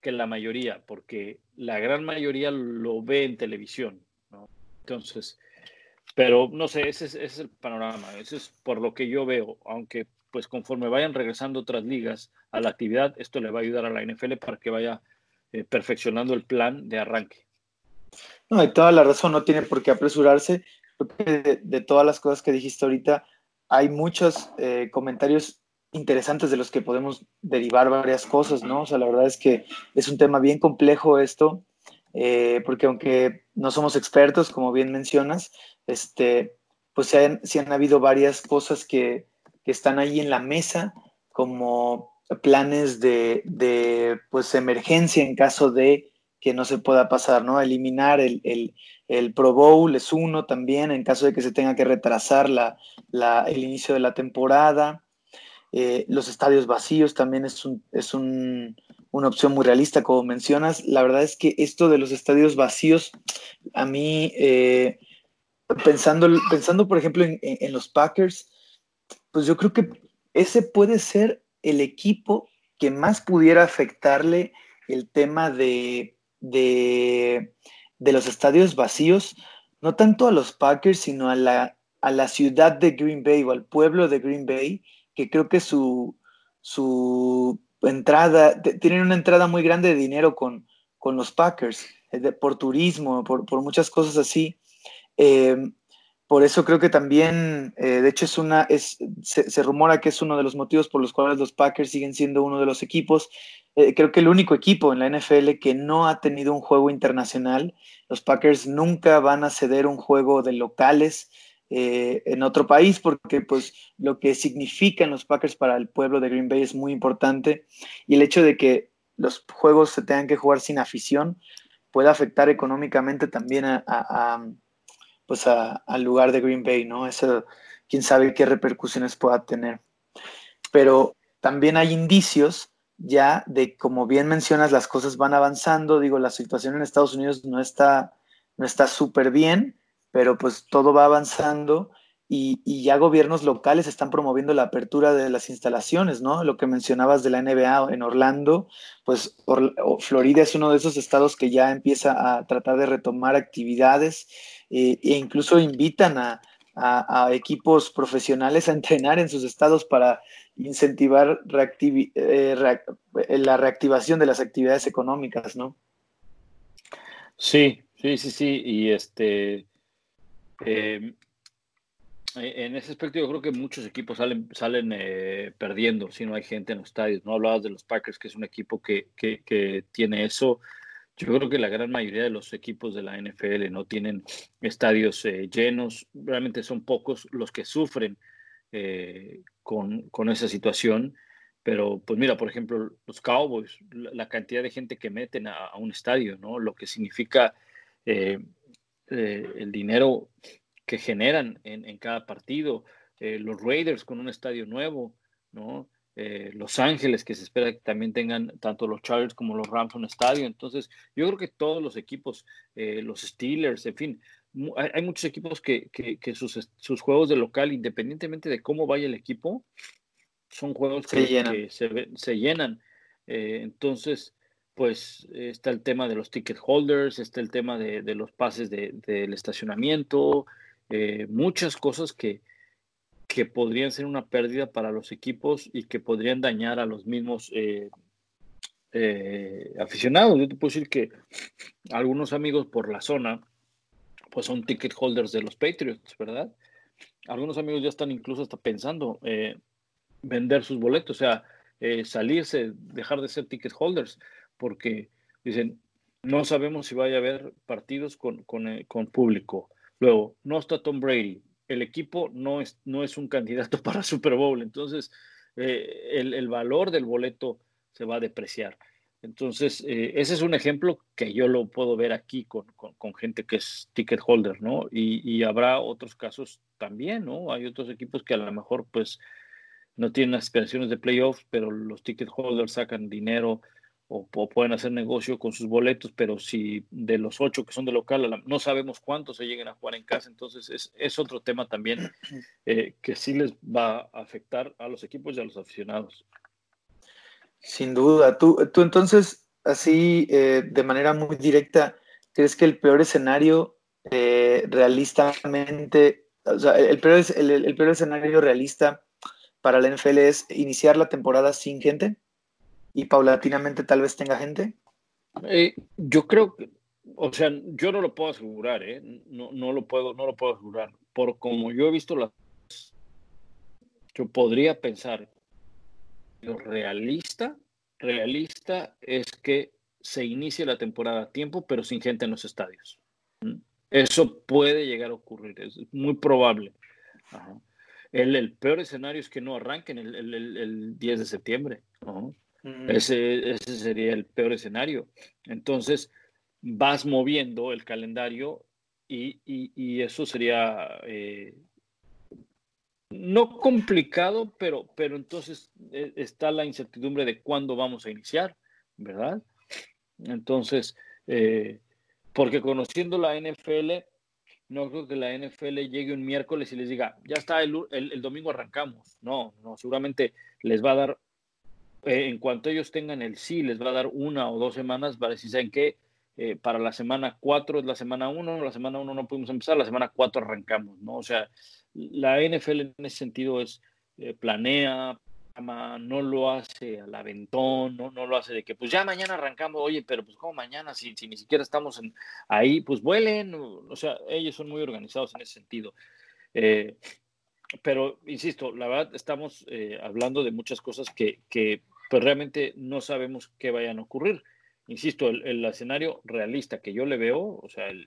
que la mayoría, porque la gran mayoría lo ve en televisión, Entonces, pero no sé, ese es, el panorama, ese es por lo que yo veo, aunque pues conforme vayan regresando otras ligas a la actividad, esto le va a ayudar a la NFL para que vaya eh, perfeccionando el plan de arranque. No, hay toda la razón, no tiene por qué apresurarse de, todas las cosas que dijiste ahorita, hay muchos eh, comentarios interesantes de los que podemos derivar varias cosas, ¿no? O sea, la verdad es que es un tema bien complejo esto, eh, porque aunque no somos expertos, como bien mencionas, este, pues sí han, han habido varias cosas que, que, están ahí en la mesa, como planes de, de, pues, emergencia en caso de que no se pueda pasar, ¿no? Eliminar el, el, el Pro Bowl es uno también en caso de que se tenga que retrasar la, el inicio de la temporada. Eh, los estadios vacíos también es, es una opción muy realista, como mencionas. La verdad es que esto de los estadios vacíos, a mí, eh, pensando, pensando, por ejemplo, en, los Packers, pues yo creo que ese puede ser el equipo que más pudiera afectarle el tema de, de de los estadios vacíos, no tanto a los Packers, sino a la, a la ciudad de Green Bay o al pueblo de Green Bay, que creo que su, su entrada, tienen una entrada muy grande de dinero con, con los Packers, eh, por turismo, por, muchas cosas así. Em, por eso creo que también, eh, de hecho, es una, es, se, rumora que es uno de los motivos por los cuales los Packers siguen siendo uno de los equipos eh, creo que el único equipo en la NFL que no ha tenido un juego internacional. Los Packers nunca van a ceder un juego de locales eh, en otro país porque pues lo que significan los Packers para el pueblo de Green Bay es muy importante y el hecho de que los juegos se tengan que jugar sin afición puede afectar económicamente también a, pues al lugar de Green Bay, ¿no? Eso, quién sabe qué repercusiones pueda tener. Pero también hay indicios ya de, como bien mencionas, las cosas van avanzando. Digo, la situación en Estados Unidos no está no está súper bien, pero pues todo va avanzando y, ya gobiernos locales están promoviendo la apertura de las instalaciones, ¿no? Lo que mencionabas de la NBA en Orlando, pues Florida es uno de esos estados que ya empieza a tratar de retomar actividades eh, e incluso invitan a, equipos profesionales a entrenar en sus estados para incentivar eh, la reactivación de las actividades económicas, ¿no? Sí, sí, sí, sí, y este... Eh, eh, en ese aspecto yo creo que muchos equipos salen, salen eh, perdiendo si no hay gente en los estadios. No hablabas de los Packers, que es un equipo que, que, tiene eso. Yo creo que la gran mayoría de los equipos de la NFL no tienen estadios eh, llenos. Realmente son pocos los que sufren con, con, esa situación. Pero, pues mira, por ejemplo, los Cowboys, la, cantidad de gente que meten a, un estadio, ¿no? Lo que significa el dinero que generan en, cada partido, eh, los Raiders con un estadio nuevo, ¿no? Eh, los Ángeles, que se espera que también tengan tanto los Chargers como los Rams un estadio. Entonces, yo creo que todos los equipos, eh, los Steelers, en fin, hay, muchos equipos que, sus, sus, juegos de local, independientemente de cómo vaya el equipo, son juegos que se llenan. entonces, pues está el tema de los ticket holders, está el tema de, los pases del estacionamiento, eh, muchas cosas que, que podrían ser una pérdida para los equipos y que podrían dañar a los mismos eh, eh, aficionados. Yo te puedo decir que algunos amigos por la zona, pues son ticket holders de los Patriots, ¿verdad? Algunos amigos ya están incluso hasta pensando vender sus boletos, o sea, salirse, dejar de ser ticket holders, porque dicen, no sabemos si vaya a haber partidos con, con público. Luego, no está Tom Brady. El equipo no es, no es un candidato <laughs> para Super Bowl. Entonces, eh, el, valor del boleto se va a depreciar. Entonces, eh, ese es un ejemplo que yo lo puedo ver aquí con, gente que es ticket holder, ¿no? Y, habrá otros casos también, ¿no? Hay otros equipos que a lo mejor, pues, no tienen aspiraciones de playoffs, pero los ticket holders sacan dinero o, pueden hacer negocio con sus boletos, pero si de los ocho que son de local, no sabemos cuántos se lleguen a jugar en casa, entonces es, es otro tema también <clears throat> eh, que sí les va a afectar a los equipos y a los aficionados. Sin duda, tú, tú entonces, así eh, de manera muy directa, ¿crees que el peor escenario eh, realistamente, o sea, el peor, el, el peor escenario realista para la NFL es iniciar la temporada sin gente? Y paulatinamente tal vez tenga gente? Eh, yo creo que, o sea, yo no lo puedo asegurar, ¿eh? No, no, lo puedo, no lo puedo asegurar. Por como yo he visto las, yo podría pensar, lo realista, realista es que se inicie la temporada a tiempo, pero sin gente en los estadios. Eso puede llegar a ocurrir, es muy probable. El, peor escenario es que no arranquen el, el 10 de septiembre. ¿no? Ese, sería el peor escenario. Entonces, vas moviendo el calendario y, eso sería eh, no complicado, pero, pero entonces eh, está la incertidumbre de cuándo vamos a iniciar, ¿verdad? Entonces, eh, porque conociendo la NFL, no creo que la NFL llegue un miércoles y les diga, ya está, el, el domingo arrancamos. No, no, seguramente les va a dar eh, en cuanto ellos tengan el sí, les va a dar una o dos semanas para decir, ¿saben qué? Eh, para la semana 4 es la semana 1, la semana 1 no pudimos empezar, la semana 4 arrancamos, ¿no? O sea, la NFL en ese sentido es eh, planea, no lo hace al aventón, ¿no? no lo hace de que pues ya mañana arrancamos, oye, pero pues como mañana, si, si ni siquiera estamos en, ahí, pues vuelen, o, sea, ellos son muy organizados en ese sentido. pero, insisto, la verdad estamos hablando de muchas cosas que, que pues realmente no sabemos qué vayan a ocurrir. Insisto, el, escenario realista que yo le veo, o sea, el,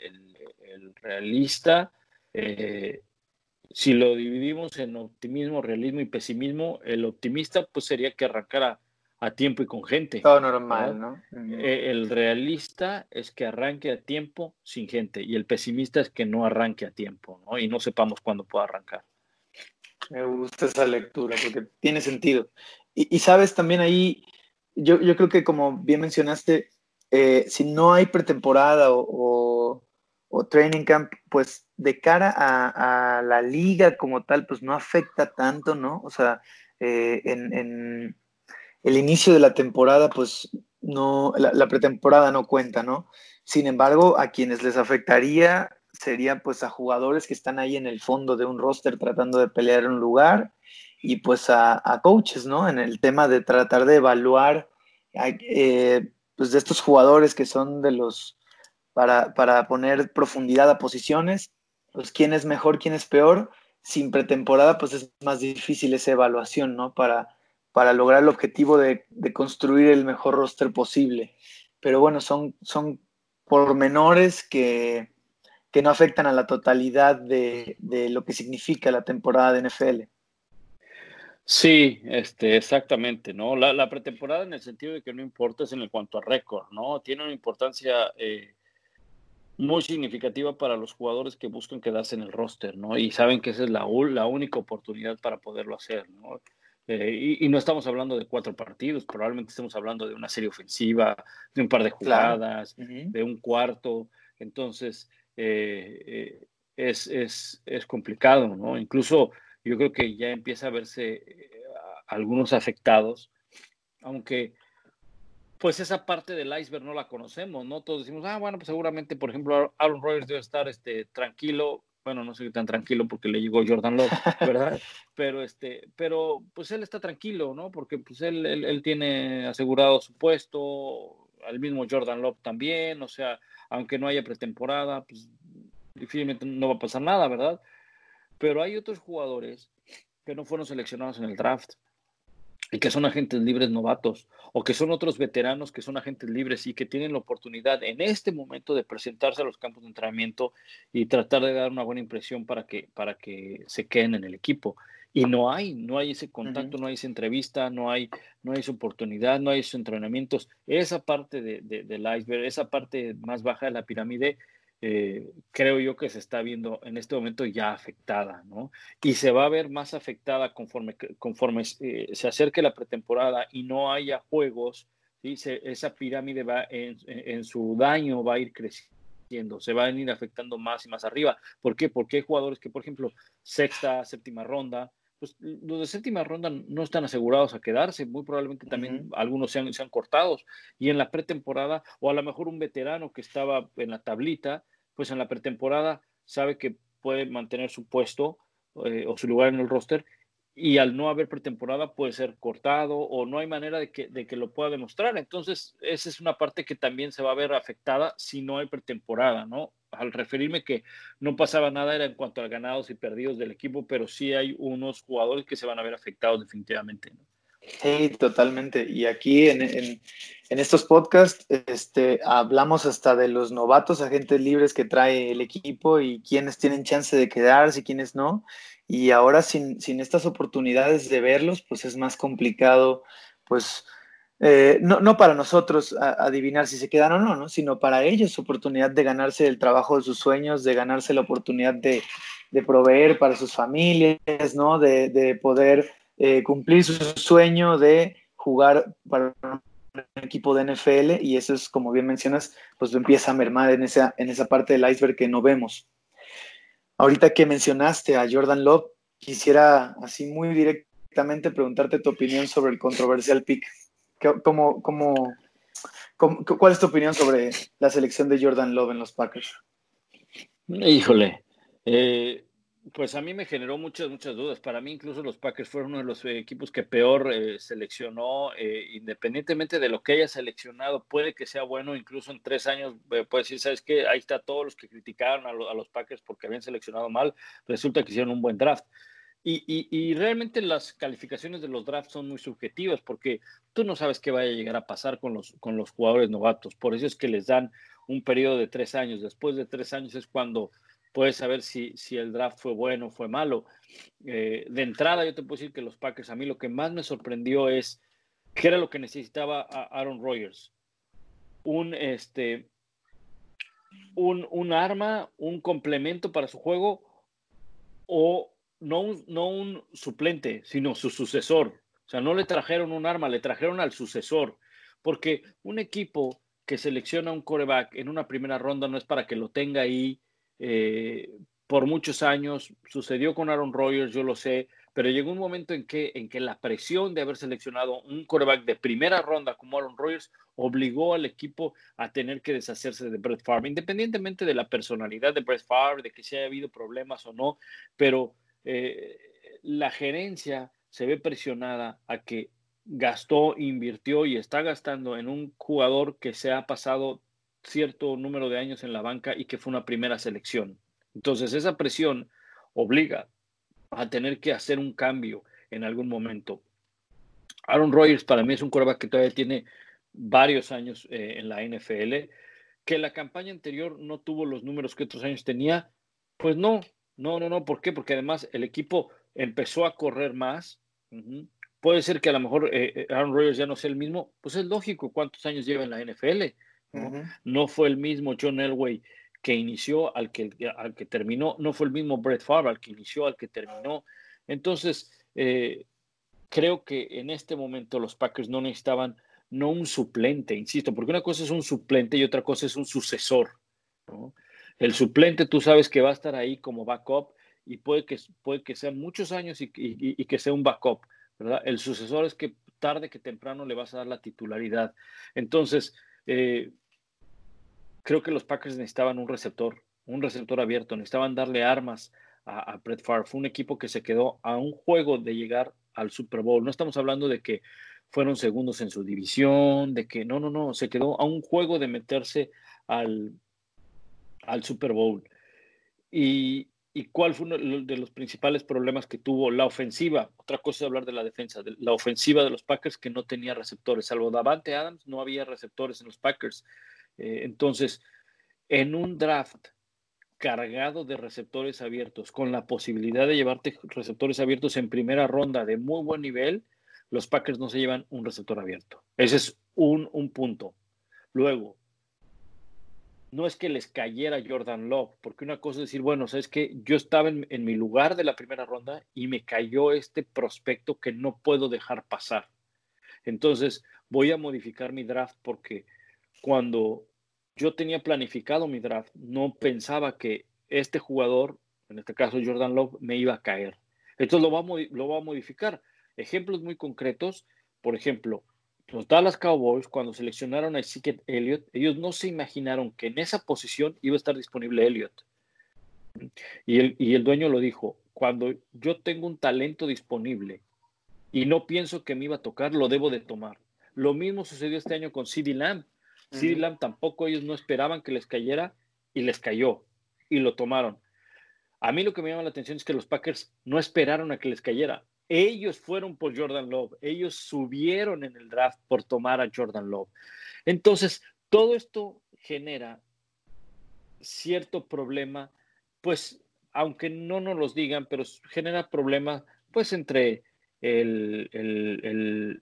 realista, eh, si lo dividimos en optimismo, realismo y pesimismo, el optimista pues sería que arrancara a tiempo y con gente. Todo normal, ¿no? Eh, el realista es que arranque a tiempo sin gente y el pesimista es que no arranque a tiempo, ¿no? Y no sepamos cuándo pueda arrancar. Me gusta esa lectura porque tiene sentido. Y, sabes, también ahí, yo, yo, creo que como bien mencionaste, eh, si no hay pretemporada o, training camp, pues de cara a, la liga como tal, pues no afecta tanto, ¿no? O sea, eh, en, en, el inicio de la temporada, pues no, la, la, pretemporada no cuenta, ¿no? Sin embargo, a quienes les afectaría sería pues a jugadores que están ahí en el fondo de un roster tratando de pelear un lugar y pues a, coaches, ¿no? En el tema de tratar de evaluar, eh, pues de estos jugadores que son de los, para, para, poner profundidad a posiciones, pues quién es mejor, quién es peor. Sin pretemporada, pues es más difícil esa evaluación, ¿no? Para, para lograr el objetivo de, de construir el mejor roster posible. Pero bueno, son, son pormenores que, que no afectan a la totalidad de, de lo que significa la temporada de NFL. Sí, este, exactamente, ¿no? La, pretemporada en el sentido de que no importa es en el cuanto a récord, ¿no? Tiene una importancia eh, muy significativa para los jugadores que buscan quedarse en el roster, ¿no? Y saben que esa es la, la única oportunidad para poderlo hacer, ¿no? Eh, y, no estamos hablando de cuatro partidos, probablemente estemos hablando de una serie ofensiva, de un par de jugadas, de un cuarto. Entonces, eh, es, es, es complicado, ¿no? Incluso yo creo que ya empieza a verse eh, algunos afectados, aunque pues esa parte del iceberg no la conocemos, ¿no? Todos decimos, ah, bueno, pues seguramente, por ejemplo, Aaron Rodgers debe estar este, tranquilo, bueno, no sé tan tranquilo porque le llegó Jordan Love, ¿verdad? <laughs> pero, este, pero pues él está tranquilo, ¿no? Porque pues él, él, él tiene asegurado su puesto, al mismo Jordan Love también, o sea, aunque no haya pretemporada, pues difícilmente no va a pasar nada, ¿verdad? Pero hay otros jugadores que no fueron seleccionados en el draft y que son agentes libres novatos o que son otros veteranos que son agentes libres y que tienen la oportunidad en este momento de presentarse a los campos de entrenamiento y tratar de dar una buena impresión para que, para que se queden en el equipo. Y no hay, no hay ese contacto, no hay esa entrevista, no hay, no hay esa oportunidad, no hay esos entrenamientos. Esa parte de, del iceberg, esa parte más baja de la pirámide, eh, creo yo que se está viendo en este momento ya afectada, ¿no? Y se va a ver más afectada conforme, conforme eh, se acerque la pretemporada y no haya juegos, ¿sí? esa pirámide va en, en, su daño va a ir creciendo, se van a ir afectando más y más arriba. ¿Por qué? Porque hay jugadores que, por ejemplo, sexta, séptima ronda, pues los de séptima ronda no están asegurados a quedarse, muy probablemente también algunos sean, sean cortados. Y en la pretemporada, o a lo mejor un veterano que estaba en la tablita, pues en la pretemporada sabe que puede mantener su puesto eh, o su lugar en el roster y al no haber pretemporada puede ser cortado o no hay manera de que, de que lo pueda demostrar. Entonces, esa es una parte que también se va a ver afectada si no hay pretemporada, ¿no? Al referirme que no pasaba nada era en cuanto a ganados y perdidos del equipo, pero sí hay unos jugadores que se van a ver afectados definitivamente, ¿no? Sí, totalmente. Y aquí en, en, estos podcasts este, hablamos hasta de los novatos, agentes libres que trae el equipo y quienes tienen chance de quedarse y quienes no. Y ahora sin, sin estas oportunidades de verlos, pues es más complicado, pues eh, no, no, para nosotros adivinar si se quedan o no, ¿no? sino para ellos oportunidad de ganarse el trabajo de sus sueños, de ganarse la oportunidad de, de proveer para sus familias, ¿no? de, de poder eh, cumplir su sueño de jugar para un equipo de NFL y eso es, como bien mencionas, pues empieza a mermar en esa, en esa parte del iceberg que no vemos. Ahorita que mencionaste a Jordan Love, quisiera así muy directamente preguntarte tu opinión sobre el controversial pick. ¿Cómo, cómo, cuál es tu opinión sobre la selección de Jordan Love en los Packers? Híjole, eh, pues a mí me generó muchas, muchas dudas. Para mí incluso los Packers fueron uno de los equipos que peor eh, seleccionó, eh, independientemente de lo que haya seleccionado, puede que sea bueno, incluso en tres años eh, decir, ¿sabes qué? Ahí está todos los que criticaron a, los Packers porque habían seleccionado mal, resulta que hicieron un buen draft. Y, y, y, realmente las calificaciones de los drafts son muy subjetivas porque tú no sabes qué vaya a llegar a pasar con los, con los jugadores novatos. Por eso es que les dan un periodo de tres años. Después de tres años es cuando puedes saber si, si el draft fue bueno o fue malo. Eh, de entrada, yo te puedo decir que los Packers, a mí lo que más me sorprendió es qué era lo que necesitaba Aaron Rodgers. Un, este, un, un arma, un complemento para su juego o no un, no un suplente, sino su sucesor. O sea, no le trajeron un arma, le trajeron al sucesor. Porque un equipo que selecciona un coreback en una primera ronda no es para que lo tenga ahí eh, por muchos años. Sucedió con Aaron Rodgers, yo lo sé, pero llegó un momento en que, en que la presión de haber seleccionado un coreback de primera ronda como Aaron Rodgers obligó al equipo a tener que deshacerse de Brett Favre, independientemente de la personalidad de Brett Favre, de que si haya habido problemas o no, pero eh, la gerencia se ve presionada a que gastó, invirtió y está gastando en un jugador que se ha pasado cierto número de años en la banca y que fue una primera selección. Entonces esa presión obliga a tener que hacer un cambio en algún momento. Aaron Rodgers para mí es un quarterback que todavía tiene varios años eh, en la NFL, que la campaña anterior no tuvo los números que otros años tenía, pues no, no, no, no, ¿por qué? Porque además el equipo empezó a correr más. Puede ser que a lo mejor eh, eh, Aaron Rodgers ya no sea el mismo, pues es lógico cuántos años lleva en la NFL. ¿No? fue el mismo John Elway que inició al que, al que terminó, no fue el mismo Brett Favre al que inició, al que terminó. Entonces, eh, creo que en este momento los Packers no necesitaban no un suplente, insisto, porque una cosa es un suplente y otra cosa es un sucesor. El suplente tú sabes que va a estar ahí como backup y puede que, puede que sean muchos años y, y que sea un backup. ¿verdad? El sucesor es que tarde que temprano le vas a dar la titularidad. Entonces, eh, creo que los Packers necesitaban un receptor, un receptor abierto, necesitaban darle armas a, Brett Favre. Fue un equipo que se quedó a un juego de llegar al Super Bowl. No estamos hablando de que fueron segundos en su división, de que no, no, no, se quedó a un juego de meterse al Super Bowl. Y, ¿Y cuál fue uno de los principales problemas que tuvo la ofensiva? Otra cosa es hablar de la defensa, de la ofensiva de los Packers que no tenía receptores. Salvo Davante Adams, no había receptores en los Packers. Eh, entonces, en un draft cargado de receptores abiertos, con la posibilidad de llevarte receptores abiertos en primera ronda de muy buen nivel, los Packers no se llevan un receptor abierto. Ese es un, un punto. Luego, no es que les cayera Jordan Love, porque una cosa es decir, bueno, sabes que yo estaba en, mi lugar de la primera ronda y me cayó este prospecto que no puedo dejar pasar. Entonces voy a modificar mi draft porque cuando yo tenía planificado mi draft, no pensaba que este jugador, en este caso Jordan Love, me iba a caer. Entonces lo va a modificar. Ejemplos muy concretos, por ejemplo, los Dallas Cowboys, cuando seleccionaron a Ezekiel Elliott, ellos no se imaginaron que en esa posición iba a estar disponible Elliott. Y el, y el dueño lo dijo, cuando yo tengo un talento disponible y no pienso que me iba a tocar, lo debo de tomar. Lo mismo sucedió este año con CeeDee Lamb. CeeDee Lamb tampoco ellos no esperaban que les cayera y les cayó y lo tomaron. A mí lo que me llama la atención es que los Packers no esperaron a que les cayera. Ellos fueron por Jordan Love, ellos subieron en el draft por tomar a Jordan Love. Entonces, todo esto genera cierto problema, pues, aunque no nos los digan, pero genera problemas, pues, entre el, el,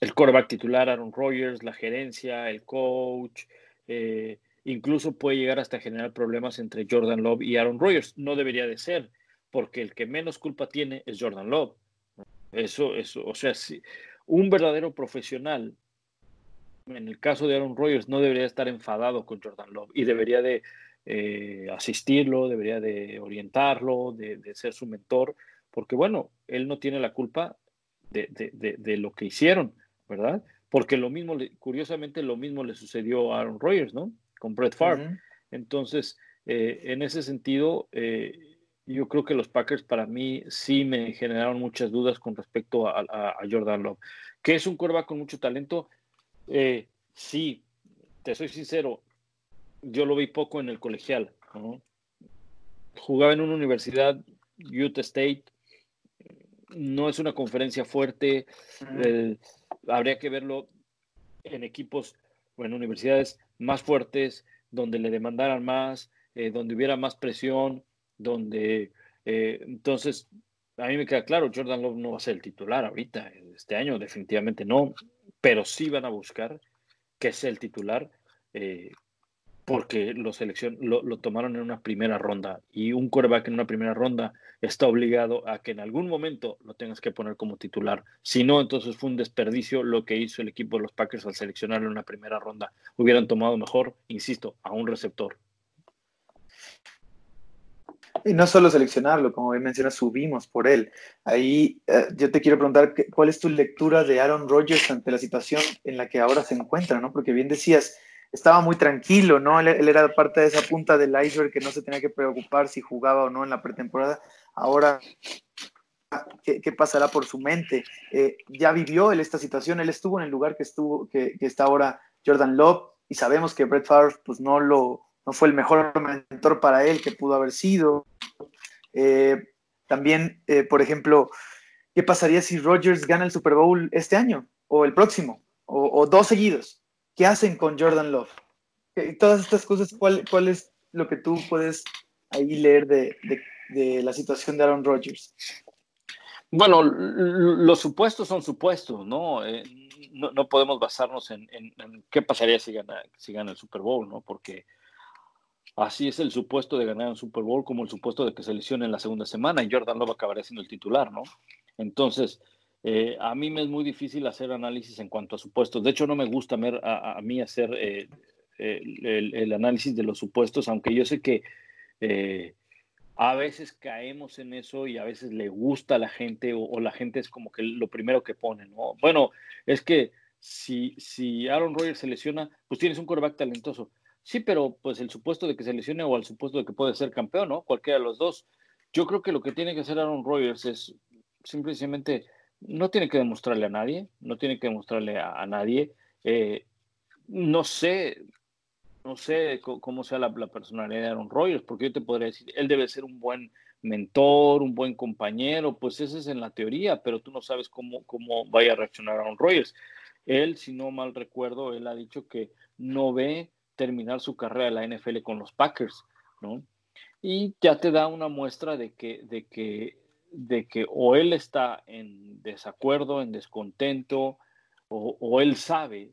el, quarterback titular Aaron Rodgers, la gerencia, el coach, eh, incluso puede llegar hasta generar problemas entre Jordan Love y Aaron Rodgers. No debería de ser porque el que menos culpa tiene es Jordan Love. Eso, eso, o sea, si un verdadero profesional, en el caso de Aaron Rodgers, no debería estar enfadado con Jordan Love y debería de eh, asistirlo, debería de orientarlo, de, ser su mentor, porque bueno, él no tiene la culpa de, lo que hicieron, ¿verdad? Porque lo mismo, curiosamente, lo mismo le sucedió a Aaron Rodgers, ¿no? Con Brett Favre. Entonces, eh, en ese sentido, eh, yo creo que los Packers para mí sí me generaron muchas dudas con respecto a, Jordan Love. Que es un quarterback con mucho talento, eh, sí, te soy sincero, yo lo vi poco en el colegial. Jugaba en una universidad, Utah State, no es una conferencia fuerte, habría que verlo en equipos o en universidades más fuertes, donde le demandaran más, eh, donde hubiera más presión, donde eh, entonces a mí me queda claro, Jordan Love no va a ser el titular ahorita, este año definitivamente no, pero sí van a buscar que sea el titular, eh, porque lo, seleccion lo, lo, tomaron en una primera ronda y un quarterback en una primera ronda está obligado a que en algún momento lo tengas que poner como titular. Si no, entonces fue un desperdicio lo que hizo el equipo de los Packers al seleccionarlo en una primera ronda. Hubieran tomado mejor, insisto, a un receptor. Y no solo seleccionarlo, como bien mencionas, subimos por él. Ahí eh, yo te quiero preguntar cuál es tu lectura de Aaron Rodgers ante la situación en la que ahora se encuentra, ¿no? Porque bien decías, estaba muy tranquilo, ¿no? Él, era parte de esa punta del iceberg que no se tenía que preocupar si jugaba o no en la pretemporada. Ahora, ¿qué, pasará por su mente? Eh, ya vivió él esta situación, él estuvo en el lugar que, estuvo, que, está ahora Jordan Love y sabemos que Brett Favre pues, no, lo, no fue el mejor mentor para él que pudo haber sido. Eh, también, eh, por ejemplo, ¿qué pasaría si Rodgers gana el Super Bowl este año o el próximo o dos seguidos? ¿Qué hacen con Jordan Love? Todas estas cosas, ¿cuál, cuál es lo que tú puedes ahí leer de, la situación de Aaron Rodgers? Bueno, los supuestos son supuestos, ¿no? Eh, no, podemos basarnos en, qué pasaría si gana, si gana el Super Bowl, ¿no? Porque así es el supuesto de ganar un Super Bowl como el supuesto de que se lesione en la segunda semana y Jordan Love acabaría siendo el titular, ¿no? Entonces, eh, a mí me es muy difícil hacer análisis en cuanto a supuestos. De hecho, no me gusta a, mí hacer eh, el, análisis de los supuestos, aunque yo sé que eh, a veces caemos en eso y a veces le gusta a la gente o, la gente es como que lo primero que pone, ¿no? Bueno, es que si, si Aaron Rodgers se lesiona, pues tienes un quarterback talentoso. Sí, pero pues el supuesto de que se lesione o el supuesto de que puede ser campeón, ¿no? Cualquiera de los dos. Yo creo que lo que tiene que hacer Aaron Rodgers es simplemente no tiene que demostrarle a nadie, no tiene que demostrarle a, nadie. Eh, no sé, no sé cómo sea la, personalidad de Aaron Rodgers, porque yo te podría decir, él debe ser un buen mentor, un buen compañero, pues ese es en la teoría, pero tú no sabes cómo, cómo vaya a reaccionar Aaron Rodgers. Él, si no mal recuerdo, él ha dicho que no ve terminar su carrera en la NFL con los Packers, ¿no? Y ya te da una muestra de que, de que de que o él está en desacuerdo, en descontento, o, él sabe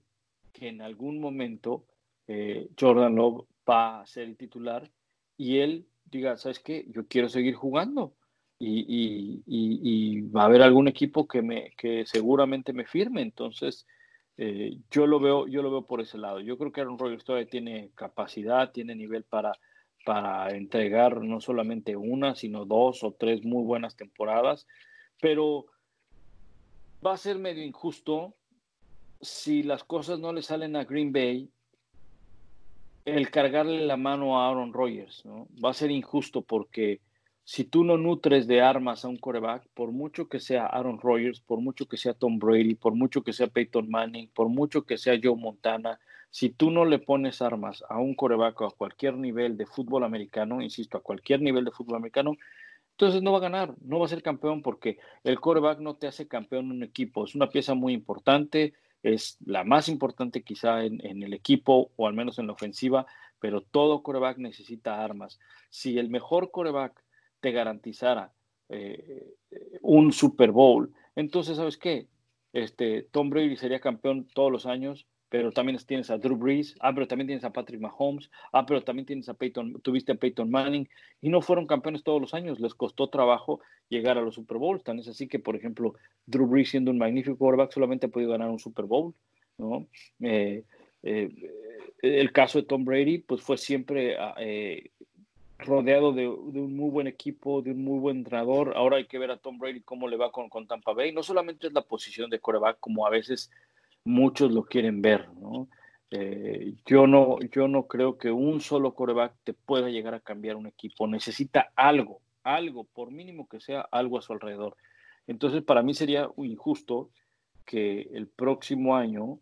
que en algún momento eh, Jordan Love va a ser el titular y él diga, ¿sabes qué? Yo quiero seguir jugando. Y, va a haber algún equipo que me que seguramente me firme entonces eh, yo lo veo yo lo veo por ese lado yo creo que Aaron Rodgers todavía tiene capacidad tiene nivel para para entregar no solamente una, sino dos o tres muy buenas temporadas, pero va a ser medio injusto si las cosas no le salen a Green Bay el cargarle la mano a Aaron Rodgers, ¿no? Va a ser injusto porque si tú no nutres de armas a un coreback, por mucho que sea Aaron Rodgers, por mucho que sea Tom Brady, por mucho que sea Peyton Manning, por mucho que sea Joe Montana, si tú no le pones armas a un coreback a cualquier nivel de fútbol americano, insisto, a cualquier nivel de fútbol americano, entonces no va a ganar, no va a ser campeón porque el coreback no te hace campeón en un equipo. Es una pieza muy importante, es la más importante quizá en, el equipo o al menos en la ofensiva, pero todo coreback necesita armas. Si el mejor coreback te garantizara eh, un Super Bowl, entonces, ¿sabes qué? Este, Tom Brady sería campeón todos los años, pero también tienes a Drew Brees, ah, pero también tienes a Patrick Mahomes, ah, pero también tienes a Peyton, tuviste a Peyton Manning, y no fueron campeones todos los años, les costó trabajo llegar a los Super Bowls, tan es así que, por ejemplo, Drew Brees siendo un magnífico quarterback solamente ha podido ganar un Super Bowl, ¿no? Eh, eh, el caso de Tom Brady, pues fue siempre ah, eh, rodeado de, un muy buen equipo, de un muy buen entrenador. Ahora hay que ver a Tom Brady cómo le va con, Tampa Bay. No solamente es la posición de coreback, como a veces muchos lo quieren ver, ¿no? Eh, yo no, yo no creo que un solo coreback te pueda llegar a cambiar un equipo. Necesita algo, algo, por mínimo que sea, algo a su alrededor. Entonces, para mí sería injusto que el próximo año,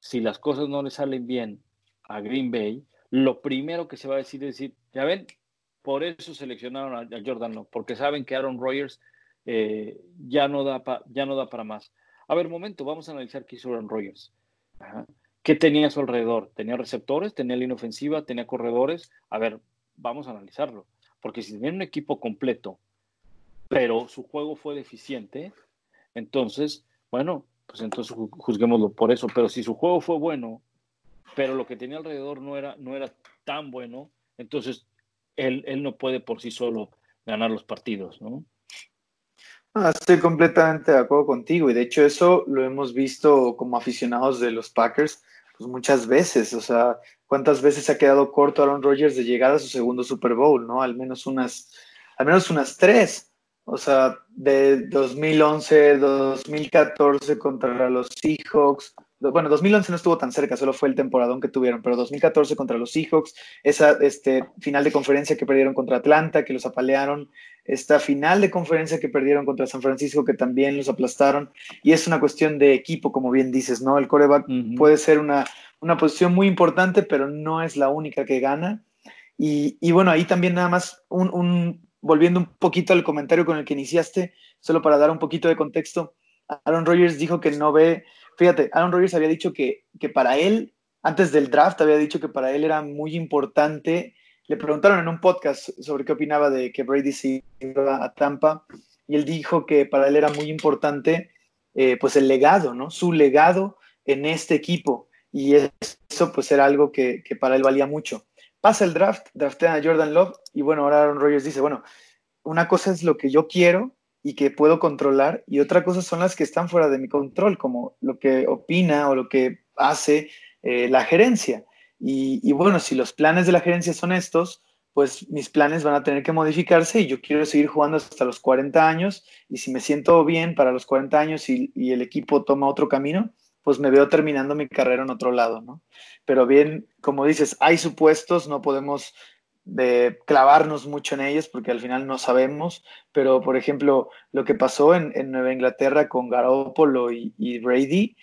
si las cosas no le salen bien a Green Bay, lo primero que se va a decir es decir, ya ven, por eso seleccionaron a, Jordan no, porque saben que Aaron Rodgers eh, ya, no da ya no da para más. A ver, momento, vamos a analizar qué hizo Aaron Rodgers. ¿Qué tenía a su alrededor? ¿Tenía receptores? ¿Tenía línea ofensiva? ¿Tenía corredores? A ver, vamos a analizarlo. Porque si tenía un equipo completo, pero su juego fue deficiente, entonces, bueno, pues entonces juzguémoslo por eso. Pero si su juego fue bueno, pero lo que tenía alrededor no era, no era tan bueno, entonces él, él no puede por sí solo ganar los partidos, ¿no? Ah, estoy completamente de acuerdo contigo y de hecho eso lo hemos visto como aficionados de los Packers pues muchas veces, o sea, cuántas veces ha quedado corto Aaron Rodgers de llegar a su segundo Super Bowl, ¿no? Al menos unas, al menos unas tres, o sea, de 2011, 2014 contra los Seahawks, bueno, 2011 no estuvo tan cerca, solo fue el temporadón que tuvieron, pero 2014 contra los Seahawks, esa este, final de conferencia que perdieron contra Atlanta, que los apalearon, esta final de conferencia que perdieron contra San Francisco, que también los aplastaron, y es una cuestión de equipo, como bien dices, ¿no? El coreback puede ser una, una posición muy importante, pero no es la única que gana. Y, y bueno, ahí también nada más, un, un, volviendo un poquito al comentario con el que iniciaste, solo para dar un poquito de contexto, Aaron Rodgers dijo que no ve fíjate, Aaron Rodgers había dicho que, que para él, antes del draft, había dicho que para él era muy importante. Le preguntaron en un podcast sobre qué opinaba de que Brady se iba a Tampa y él dijo que para él era muy importante eh, pues el legado, ¿no? Su legado en este equipo y eso pues era algo que, que, para él valía mucho. Pasa el draft, draftean a Jordan Love y bueno, ahora Aaron Rodgers dice, bueno, una cosa es lo que yo quiero y que puedo controlar y otra cosa son las que están fuera de mi control, como lo que opina o lo que hace eh, la gerencia. Y, bueno, si los planes de la gerencia son estos, pues mis planes van a tener que modificarse y yo quiero seguir jugando hasta los 40 años y si me siento bien para los 40 años y el equipo toma otro camino, pues me veo terminando mi carrera en otro lado, ¿no? Pero bien, como dices, hay supuestos, no podemos de clavarnos mucho en ellos porque al final no sabemos, pero por ejemplo, lo que pasó en, en Nueva Inglaterra con Garoppolo y, y, Brady,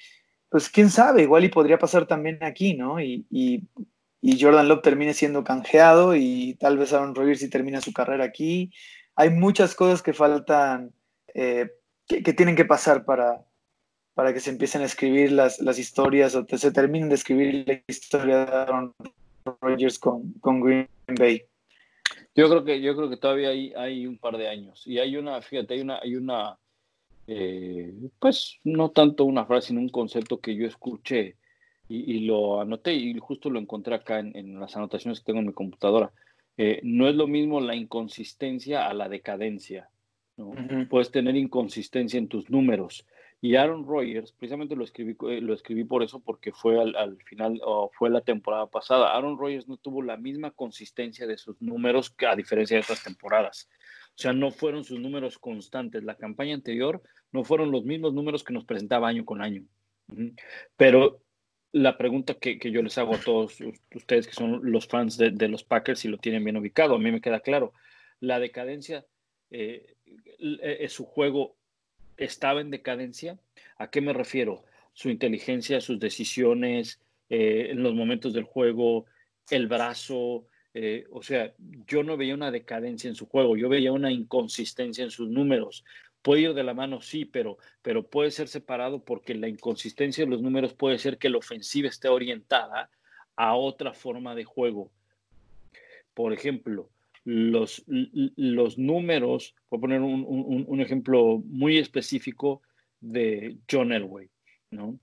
pues quién sabe, igual y podría pasar también aquí, ¿no? Y, y, y Jordan Love termine siendo canjeado y tal vez Aaron Rodgers si termina su carrera aquí. Hay muchas cosas que faltan, eh, que, que, tienen que pasar para, para que se empiecen a escribir las, las historias o se terminen de escribir la historia de Aaron Rodgers con, con Green Bay. Yo creo que yo creo que todavía hay, hay un par de años y hay una, fíjate, hay una, hay una, eh, pues no tanto una frase, sino un concepto que yo escuché y, y lo anoté y justo lo encontré acá en, en, las anotaciones que tengo en mi computadora. Eh, no es lo mismo la inconsistencia a la decadencia. ¿no? Uh -huh. Puedes tener inconsistencia en tus números, y Aaron Rodgers, precisamente lo escribí, eh, lo escribí por eso, porque fue al, al final, o fue la temporada pasada. Aaron Rodgers no tuvo la misma consistencia de sus números que a diferencia de otras temporadas. O sea, no fueron sus números constantes. La campaña anterior no fueron los mismos números que nos presentaba año con año. Pero la pregunta que, que yo les hago a todos ustedes que son los fans de, los Packers y lo tienen bien ubicado, a mí me queda claro, la decadencia, eh, eh, su juego estaba en decadencia. ¿A qué me refiero? Su inteligencia, sus decisiones, eh, en los momentos del juego, el brazo. Eh, o sea, yo no veía una decadencia en su juego, yo veía una inconsistencia en sus números. Puede ir de la mano, sí, pero, pero puede ser separado porque la inconsistencia de los números puede ser que la ofensiva esté orientada a otra forma de juego. Por ejemplo, los, los números, voy a poner un, un, ejemplo muy específico de John Elway, ¿no?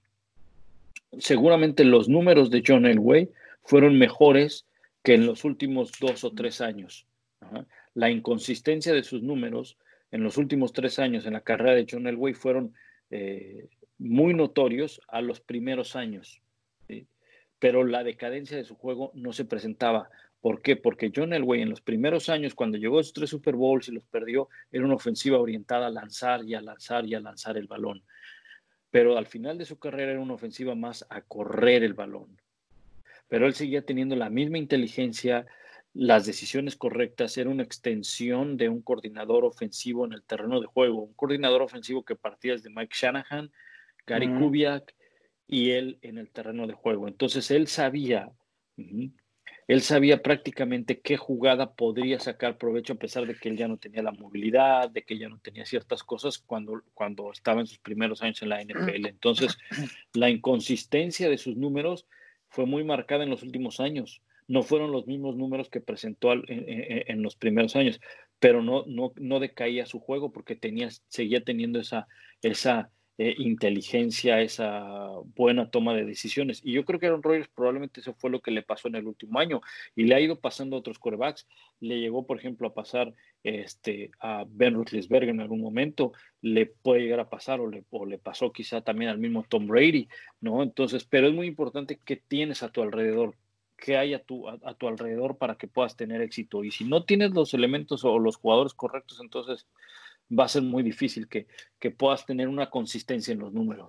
Seguramente los números de John Elway fueron mejores que en los últimos dos o tres años. La inconsistencia de sus números en los últimos tres años en la carrera de John Elway fueron eh, muy notorios a los primeros años. Pero la decadencia de su juego no se presentaba ¿Por qué? Porque John Elway en los primeros años, cuando llegó a esos tres Super Bowls y los perdió, era una ofensiva orientada a lanzar y a lanzar y a lanzar el balón. Pero al final de su carrera era una ofensiva más a correr el balón. Pero él seguía teniendo la misma inteligencia, las decisiones correctas, era una extensión de un coordinador ofensivo en el terreno de juego, un coordinador ofensivo que partía desde Mike Shanahan, Gary. Kubiak y él en el terreno de juego. Entonces él sabía uh -huh, él sabía prácticamente qué jugada podría sacar provecho a pesar de que él ya no tenía la movilidad, de que ya no tenía ciertas cosas cuando, cuando estaba en sus primeros años en la NFL. Entonces, la inconsistencia de sus números fue muy marcada en los últimos años. No fueron los mismos números que presentó en, los primeros años, pero no, no, no decaía su juego porque tenía, seguía teniendo esa, esa eh, inteligencia, esa buena toma de decisiones. Y yo creo que Aaron Rodgers probablemente eso fue lo que le pasó en el último año y le ha ido pasando a otros quarterbacks. Le llegó, por ejemplo, a pasar este, a Ben Roethlisberger en algún momento, le puede llegar a pasar o le, pasó quizá también al mismo Tom Brady, ¿no? Entonces, pero es muy importante que tienes a tu alrededor, que hay a tu alrededor para que puedas tener éxito. Y si no tienes los elementos o los jugadores correctos, entonces va a ser muy difícil que, puedas tener una consistencia en los números.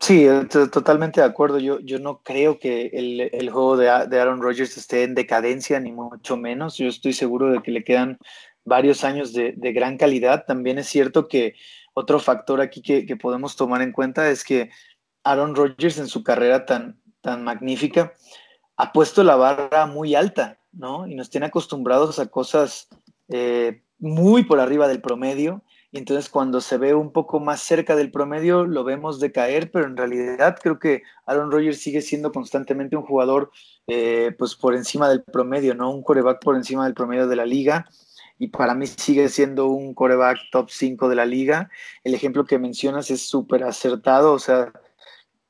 Sí, totalmente de acuerdo. Yo, yo no creo que el, juego de, Aaron Rodgers esté en decadencia, ni mucho menos. Yo estoy seguro de que le quedan varios años de, gran calidad. También es cierto que otro factor aquí que, podemos tomar en cuenta es que Aaron Rodgers en su carrera tan, tan magnífica ha puesto la barra muy alta, ¿no? Y nos tiene acostumbrados a cosas eh, muy por arriba del promedio. Y entonces cuando se ve un poco más cerca del promedio lo vemos decaer, pero en realidad creo que Aaron Rodgers sigue siendo constantemente un jugador eh, pues por encima del promedio, ¿no? Un coreback por encima del promedio de la liga. Y para mí sigue siendo un coreback top 5 de la liga. El ejemplo que mencionas es súper acertado. O sea,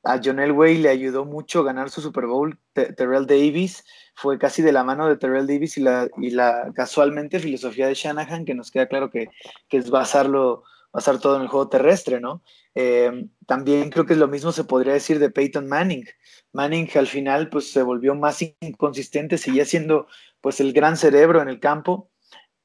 a John Elway le ayudó mucho ganar su Super Bowl. Terrell Davis fue casi de la mano de Terrell Davis y la, y la casualmente filosofía de Shanahan, que nos queda claro que, es basarlo, basar todo en el juego terrestre, ¿no? Eh, también creo que lo mismo se podría decir de Peyton Manning. Manning al final pues se volvió más inconsistente, seguía siendo pues el gran cerebro en el campo,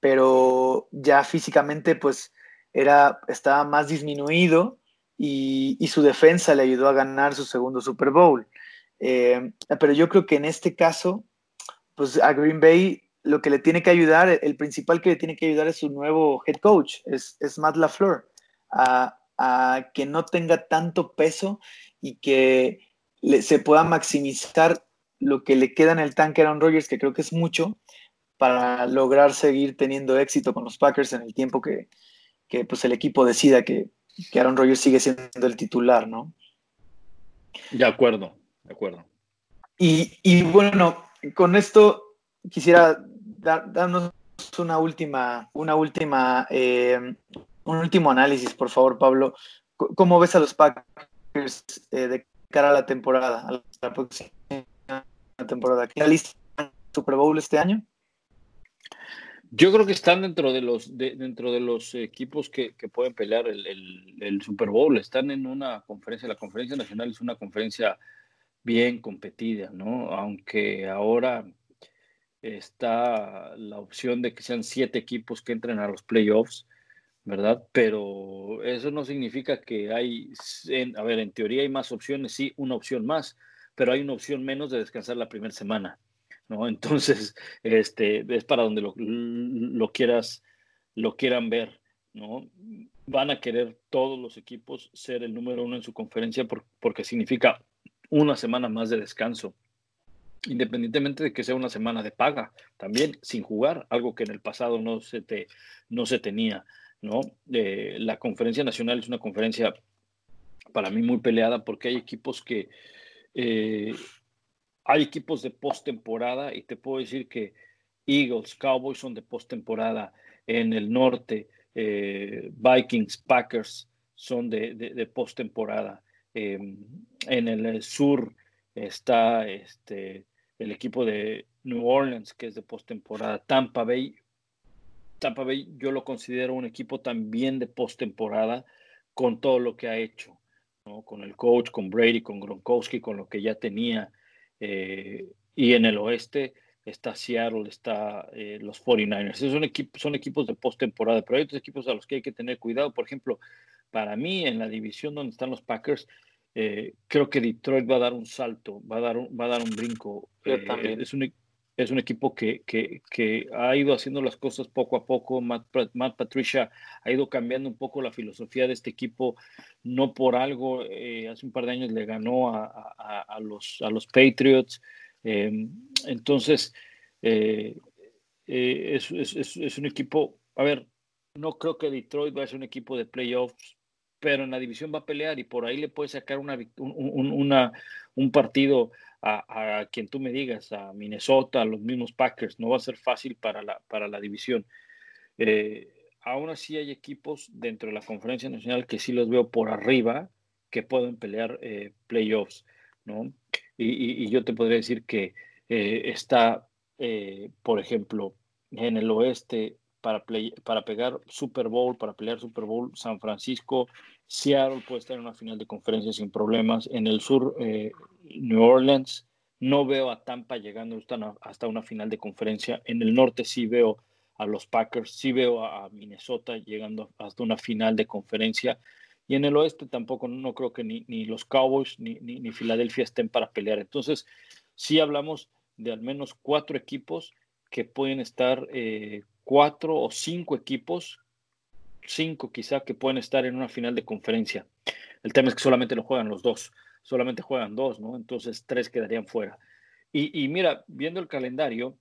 pero ya físicamente pues era, estaba más disminuido y, su defensa le ayudó a ganar su segundo Super Bowl. Eh, pero yo creo que en este caso, pues a Green Bay lo que le tiene que ayudar, el principal que le tiene que ayudar es su nuevo head coach, es, Matt LaFleur, a, que no tenga tanto peso y que se pueda maximizar lo que le queda en el tanque a Aaron Rodgers, que creo que es mucho, para lograr seguir teniendo éxito con los Packers en el tiempo que, que pues, el equipo decida que, que Aaron Rodgers sigue siendo el titular, ¿no? De acuerdo, de acuerdo. Y, bueno, con esto quisiera darnos una última, una última, eh, un último análisis, por favor, Pablo. ¿Cómo ves a los Packers eh, de cara a la temporada, a la próxima temporada? ¿Qué lista Super Bowl este año? Yo creo que están dentro de los dentro de los equipos que, pueden pelear el, Super Bowl. Están en una conferencia. La conferencia nacional es una conferencia bien competida, ¿no? Aunque ahora está la opción de que sean siete equipos que entren a los playoffs, ¿verdad? Pero eso no significa que hay, a ver, en teoría hay más opciones, sí, una opción más, pero hay una opción menos de descansar la primera semana. ¿No? Entonces, <laughs> este, es para donde lo, quieras, lo quieran ver, ¿no? Van a querer todos los equipos ser el número uno en su conferencia porque significa una semana más de descanso, independientemente de que sea una semana de paga, también sin jugar, algo que en el pasado no se, te, no se tenía, ¿no? Eh, la conferencia nacional es una conferencia para mí muy peleada porque hay equipos que eh, hay equipos de postemporada y te puedo decir que Eagles, Cowboys son de postemporada. En el norte, eh, Vikings, Packers son de, de, postemporada. Em, en el sur está este, el equipo de New Orleans, que es de postemporada. Tampa Bay, Tampa Bay yo lo considero un equipo también de postemporada con todo lo que ha hecho, con el coach, con Brady, con Gronkowski, con lo que ya tenía. Eh, y en el oeste está Seattle, está eh, los 49ers. Esos son, equipos, son equipos de postemporada, pero hay otros equipos a los que hay que tener cuidado. Por ejemplo, para mí, en la división donde están los Packers, eh, creo que Detroit va a dar un salto, va a dar un, va a dar un brinco. también. Es un, es un equipo que, que, ha ido haciendo las cosas poco a poco. Matt, Matt, Patricia ha ido cambiando un poco la filosofía de este equipo. No por algo, eh, hace un par de años le ganó a, a, los, a los Patriots. Eh, entonces, eh, es, es, es, un equipo, a ver, no creo que Detroit vaya a ser un equipo de playoffs, pero en la división va a pelear y por ahí le puede sacar una, un, un partido a, quien tú me digas, a Minnesota, a los mismos Packers. No va a ser fácil para la, para la división. Eh, aún así hay equipos dentro de la conferencia nacional que sí los veo por arriba que pueden pelear eh, playoffs, ¿no? Y, yo te podría decir que eh, está, eh, por ejemplo, en el oeste para, para pegar Super Bowl, para pelear Super Bowl, San Francisco, Seattle puede estar en una final de conferencia sin problemas. En el sur, New Orleans, no veo a Tampa llegando hasta una final de conferencia. En el norte sí veo a los Packers, sí veo a Minnesota llegando hasta una final de conferencia. Y en el oeste tampoco, no creo que ni, ni los Cowboys ni, ni, Filadelfia estén para pelear. Entonces, sí hablamos de al menos cuatro equipos que pueden estar, eh, cuatro o cinco equipos, cinco quizá, que pueden estar en una final de conferencia. El tema es que solamente lo juegan los dos, solamente juegan dos, ¿no? Entonces, tres quedarían fuera. Y, mira, viendo el calendario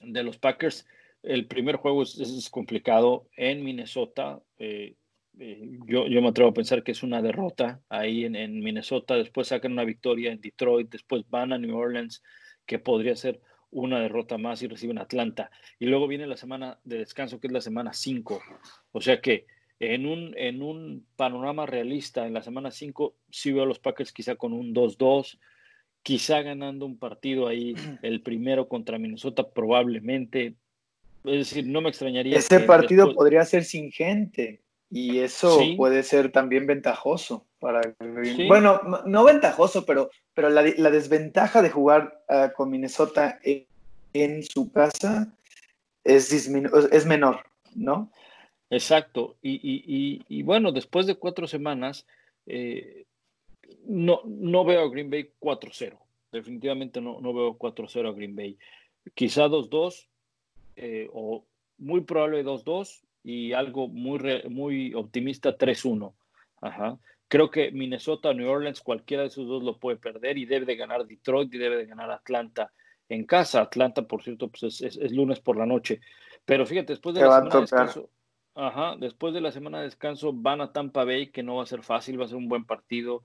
de los Packers, el primer juego es, complicado en Minnesota. Eh, eh, yo, yo, me atrevo a pensar que es una derrota ahí en, Minnesota. Después sacan una victoria en Detroit. Después van a New Orleans, que podría ser una derrota más y reciben Atlanta. Y luego viene la semana de descanso, que es la semana 5. O sea que en un, en un panorama realista, en la semana 5, sí veo a los Packers quizá con un 2-2 quizá ganando un partido ahí, <clears throat> el primero contra Minnesota probablemente, es decir, no me extrañaría. Ese partido podría ser sin gente y eso puede ser también ventajoso para Bueno, no, ventajoso, pero, pero la, desventaja de jugar ah, con Minnesota en, su casa es, es menor, ¿no? Exacto. Y, bueno, después de cuatro semanas, eh, no, no veo a Green Bay 4-0. Definitivamente no, no veo 4-0 a Green Bay. Quizá 2-2, eh, o muy probable 2-2 y algo muy, muy optimista 3-1. Creo que Minnesota, New Orleans, cualquiera de esos dos lo puede perder y debe de ganar Detroit y debe de ganar Atlanta en casa. Atlanta, por cierto, pues es, lunes por la noche. Pero fíjate, después de la semana de descanso, ajá, después de la semana de descanso van a Tampa Bay, que no va a ser fácil, va a ser un buen partido.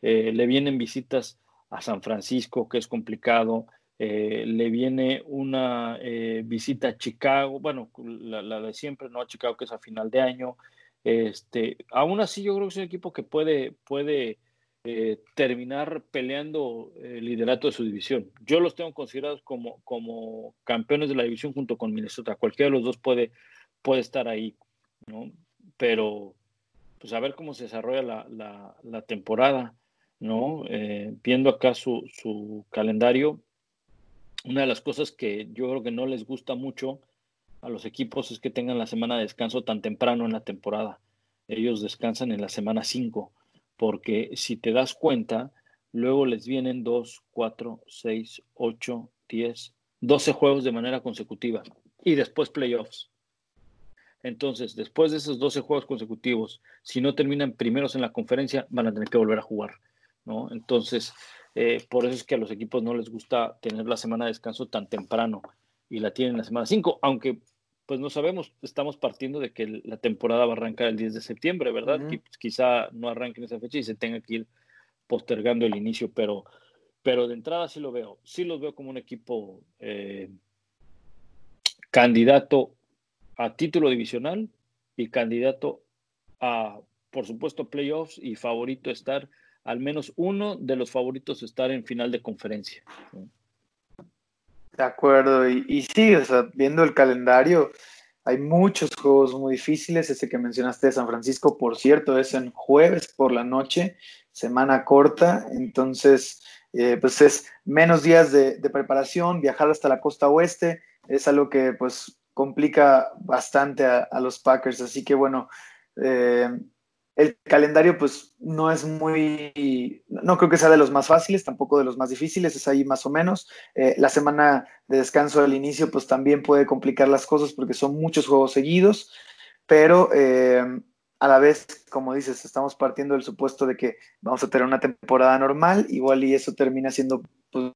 Eh, le vienen visitas a San Francisco, que es complicado. Eh, le viene una eh, visita a Chicago, bueno, la, de siempre, ¿no? A Chicago, que es a final de año. Este, aún así, yo creo que es un equipo que puede, puede eh, terminar peleando el liderato de su división. Yo los tengo considerados como, como campeones de la división junto con Minnesota. Cualquiera de los dos puede, puede estar ahí, ¿no? Pero, pues a ver cómo se desarrolla la, la, temporada, ¿no? viendo acá su, su calendario, una de las cosas que yo creo que no les gusta mucho a los equipos es que tengan la semana de descanso tan temprano en la temporada. Ellos descansan en la semana 5, porque si te das cuenta, luego les vienen 2, 4, 6, 8, 10, 12 juegos de manera consecutiva y después playoffs. Entonces, después de esos 12 juegos consecutivos, si no terminan primeros en la conferencia, van a tener que volver a jugar, ¿no? Entonces, eh, por eso es que a los equipos no les gusta tener la semana de descanso tan temprano y la tienen la semana 5, aunque pues no sabemos, estamos partiendo de que la temporada va a arrancar el 10 de septiembre, ¿verdad? Pues, quizá no arranque en esa fecha y se tenga que ir postergando el inicio, pero, pero de entrada sí lo veo, sí los veo como un equipo eh, candidato a título divisional y candidato a, por supuesto, playoffs y favorito estar al menos uno de los favoritos estar en final de conferencia. De acuerdo, y, sí, o sea, viendo el calendario, hay muchos juegos muy difíciles. Ese que mencionaste de San Francisco, por cierto, es en jueves por la noche, semana corta, entonces, eh, pues es menos días de, preparación, viajar hasta la costa oeste, es algo que pues complica bastante a, a los Packers, así que bueno, eh, el calendario pues no es muy, no creo que sea de los más fáciles, tampoco de los más difíciles, es ahí más o menos. Eh, la semana de descanso al inicio pues también puede complicar las cosas porque son muchos juegos seguidos, pero eh, a la vez, como dices, estamos partiendo del supuesto de que vamos a tener una temporada normal, igual y eso termina siendo, pues,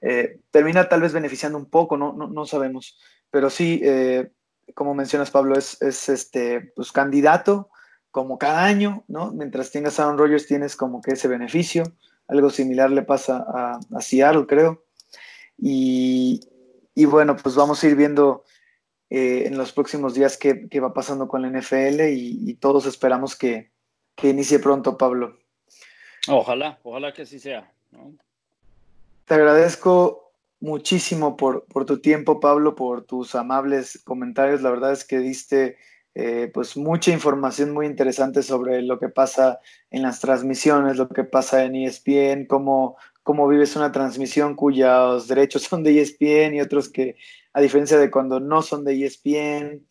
eh, termina tal vez beneficiando un poco, no, no, no sabemos, pero sí como mencionas, Pablo, es, este, pues, candidato como cada año, ¿no? Mientras tengas a Aaron Rodgers tienes como que ese beneficio. Algo similar le pasa a, Seattle, creo. Y, bueno, pues vamos a ir viendo eh, en los próximos días qué, va pasando con la NFL y, todos esperamos que, inicie pronto, Pablo. Ojalá, ojalá que así sea. Te agradezco muchísimo por, por, tu tiempo, Pablo, por tus amables comentarios. La verdad es que diste eh, pues mucha información muy interesante sobre lo que pasa en las transmisiones, lo que pasa en ESPN, cómo, cómo vives una transmisión cuyos derechos <laughs> son de ESPN y otros que, a diferencia de cuando no son de ESPN.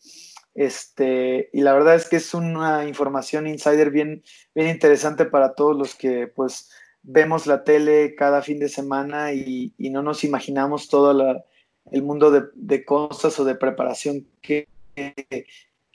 Este, y la verdad es que es una información insider bien, bien interesante para todos los que pues vemos la tele cada fin de semana y, no nos imaginamos todo el mundo de, cosas o de preparación que,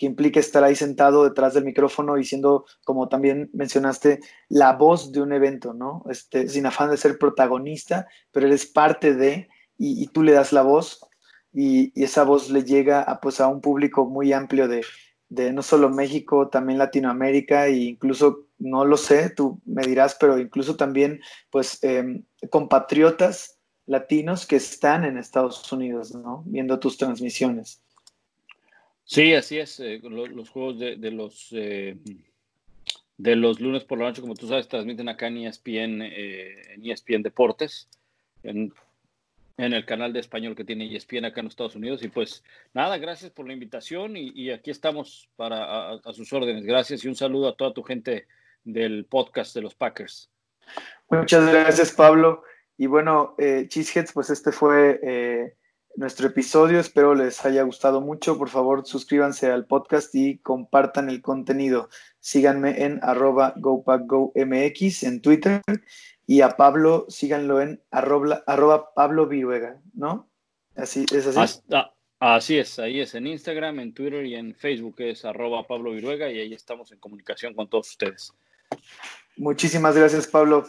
que implica estar ahí sentado detrás del micrófono y siendo, como también mencionaste, la voz de un evento, ¿no? Este, sin afán de ser protagonista, pero eres parte de, y, tú le das la voz, y, esa voz le llega a, pues, a un público muy amplio de, de no solo México, también Latinoamérica, e incluso, no lo sé, tú me dirás, pero incluso también, pues, em, compatriotas latinos que están en Estados Unidos, ¿no? Viendo tus transmisiones. Sí, así es. Eh, los, juegos de, los eh, de los lunes por la noche, como tú sabes, transmiten acá en ESPN, eh, en ESPN Deportes, en, el canal de español que tiene ESPN acá en Estados Unidos. Y pues nada, gracias por la invitación y, aquí estamos para a, sus órdenes. Gracias y un saludo a toda tu gente del podcast de los Packers. Muchas gracias, Pablo. Y bueno, eh, Cheeseheads, pues este fue nuestro episodio. Espero les haya gustado mucho. Por favor, suscríbanse al podcast y compartan el contenido. Síganme en arroba GoPackGoMX en Twitter y a Pablo síganlo en arroba, arroba Pablo Viruega, ¿no? Así es así. Así es, ahí es en Instagram, en Twitter y en Facebook es arroba Pablo Viruega y ahí estamos en comunicación con todos ustedes. Muchísimas gracias, Pablo.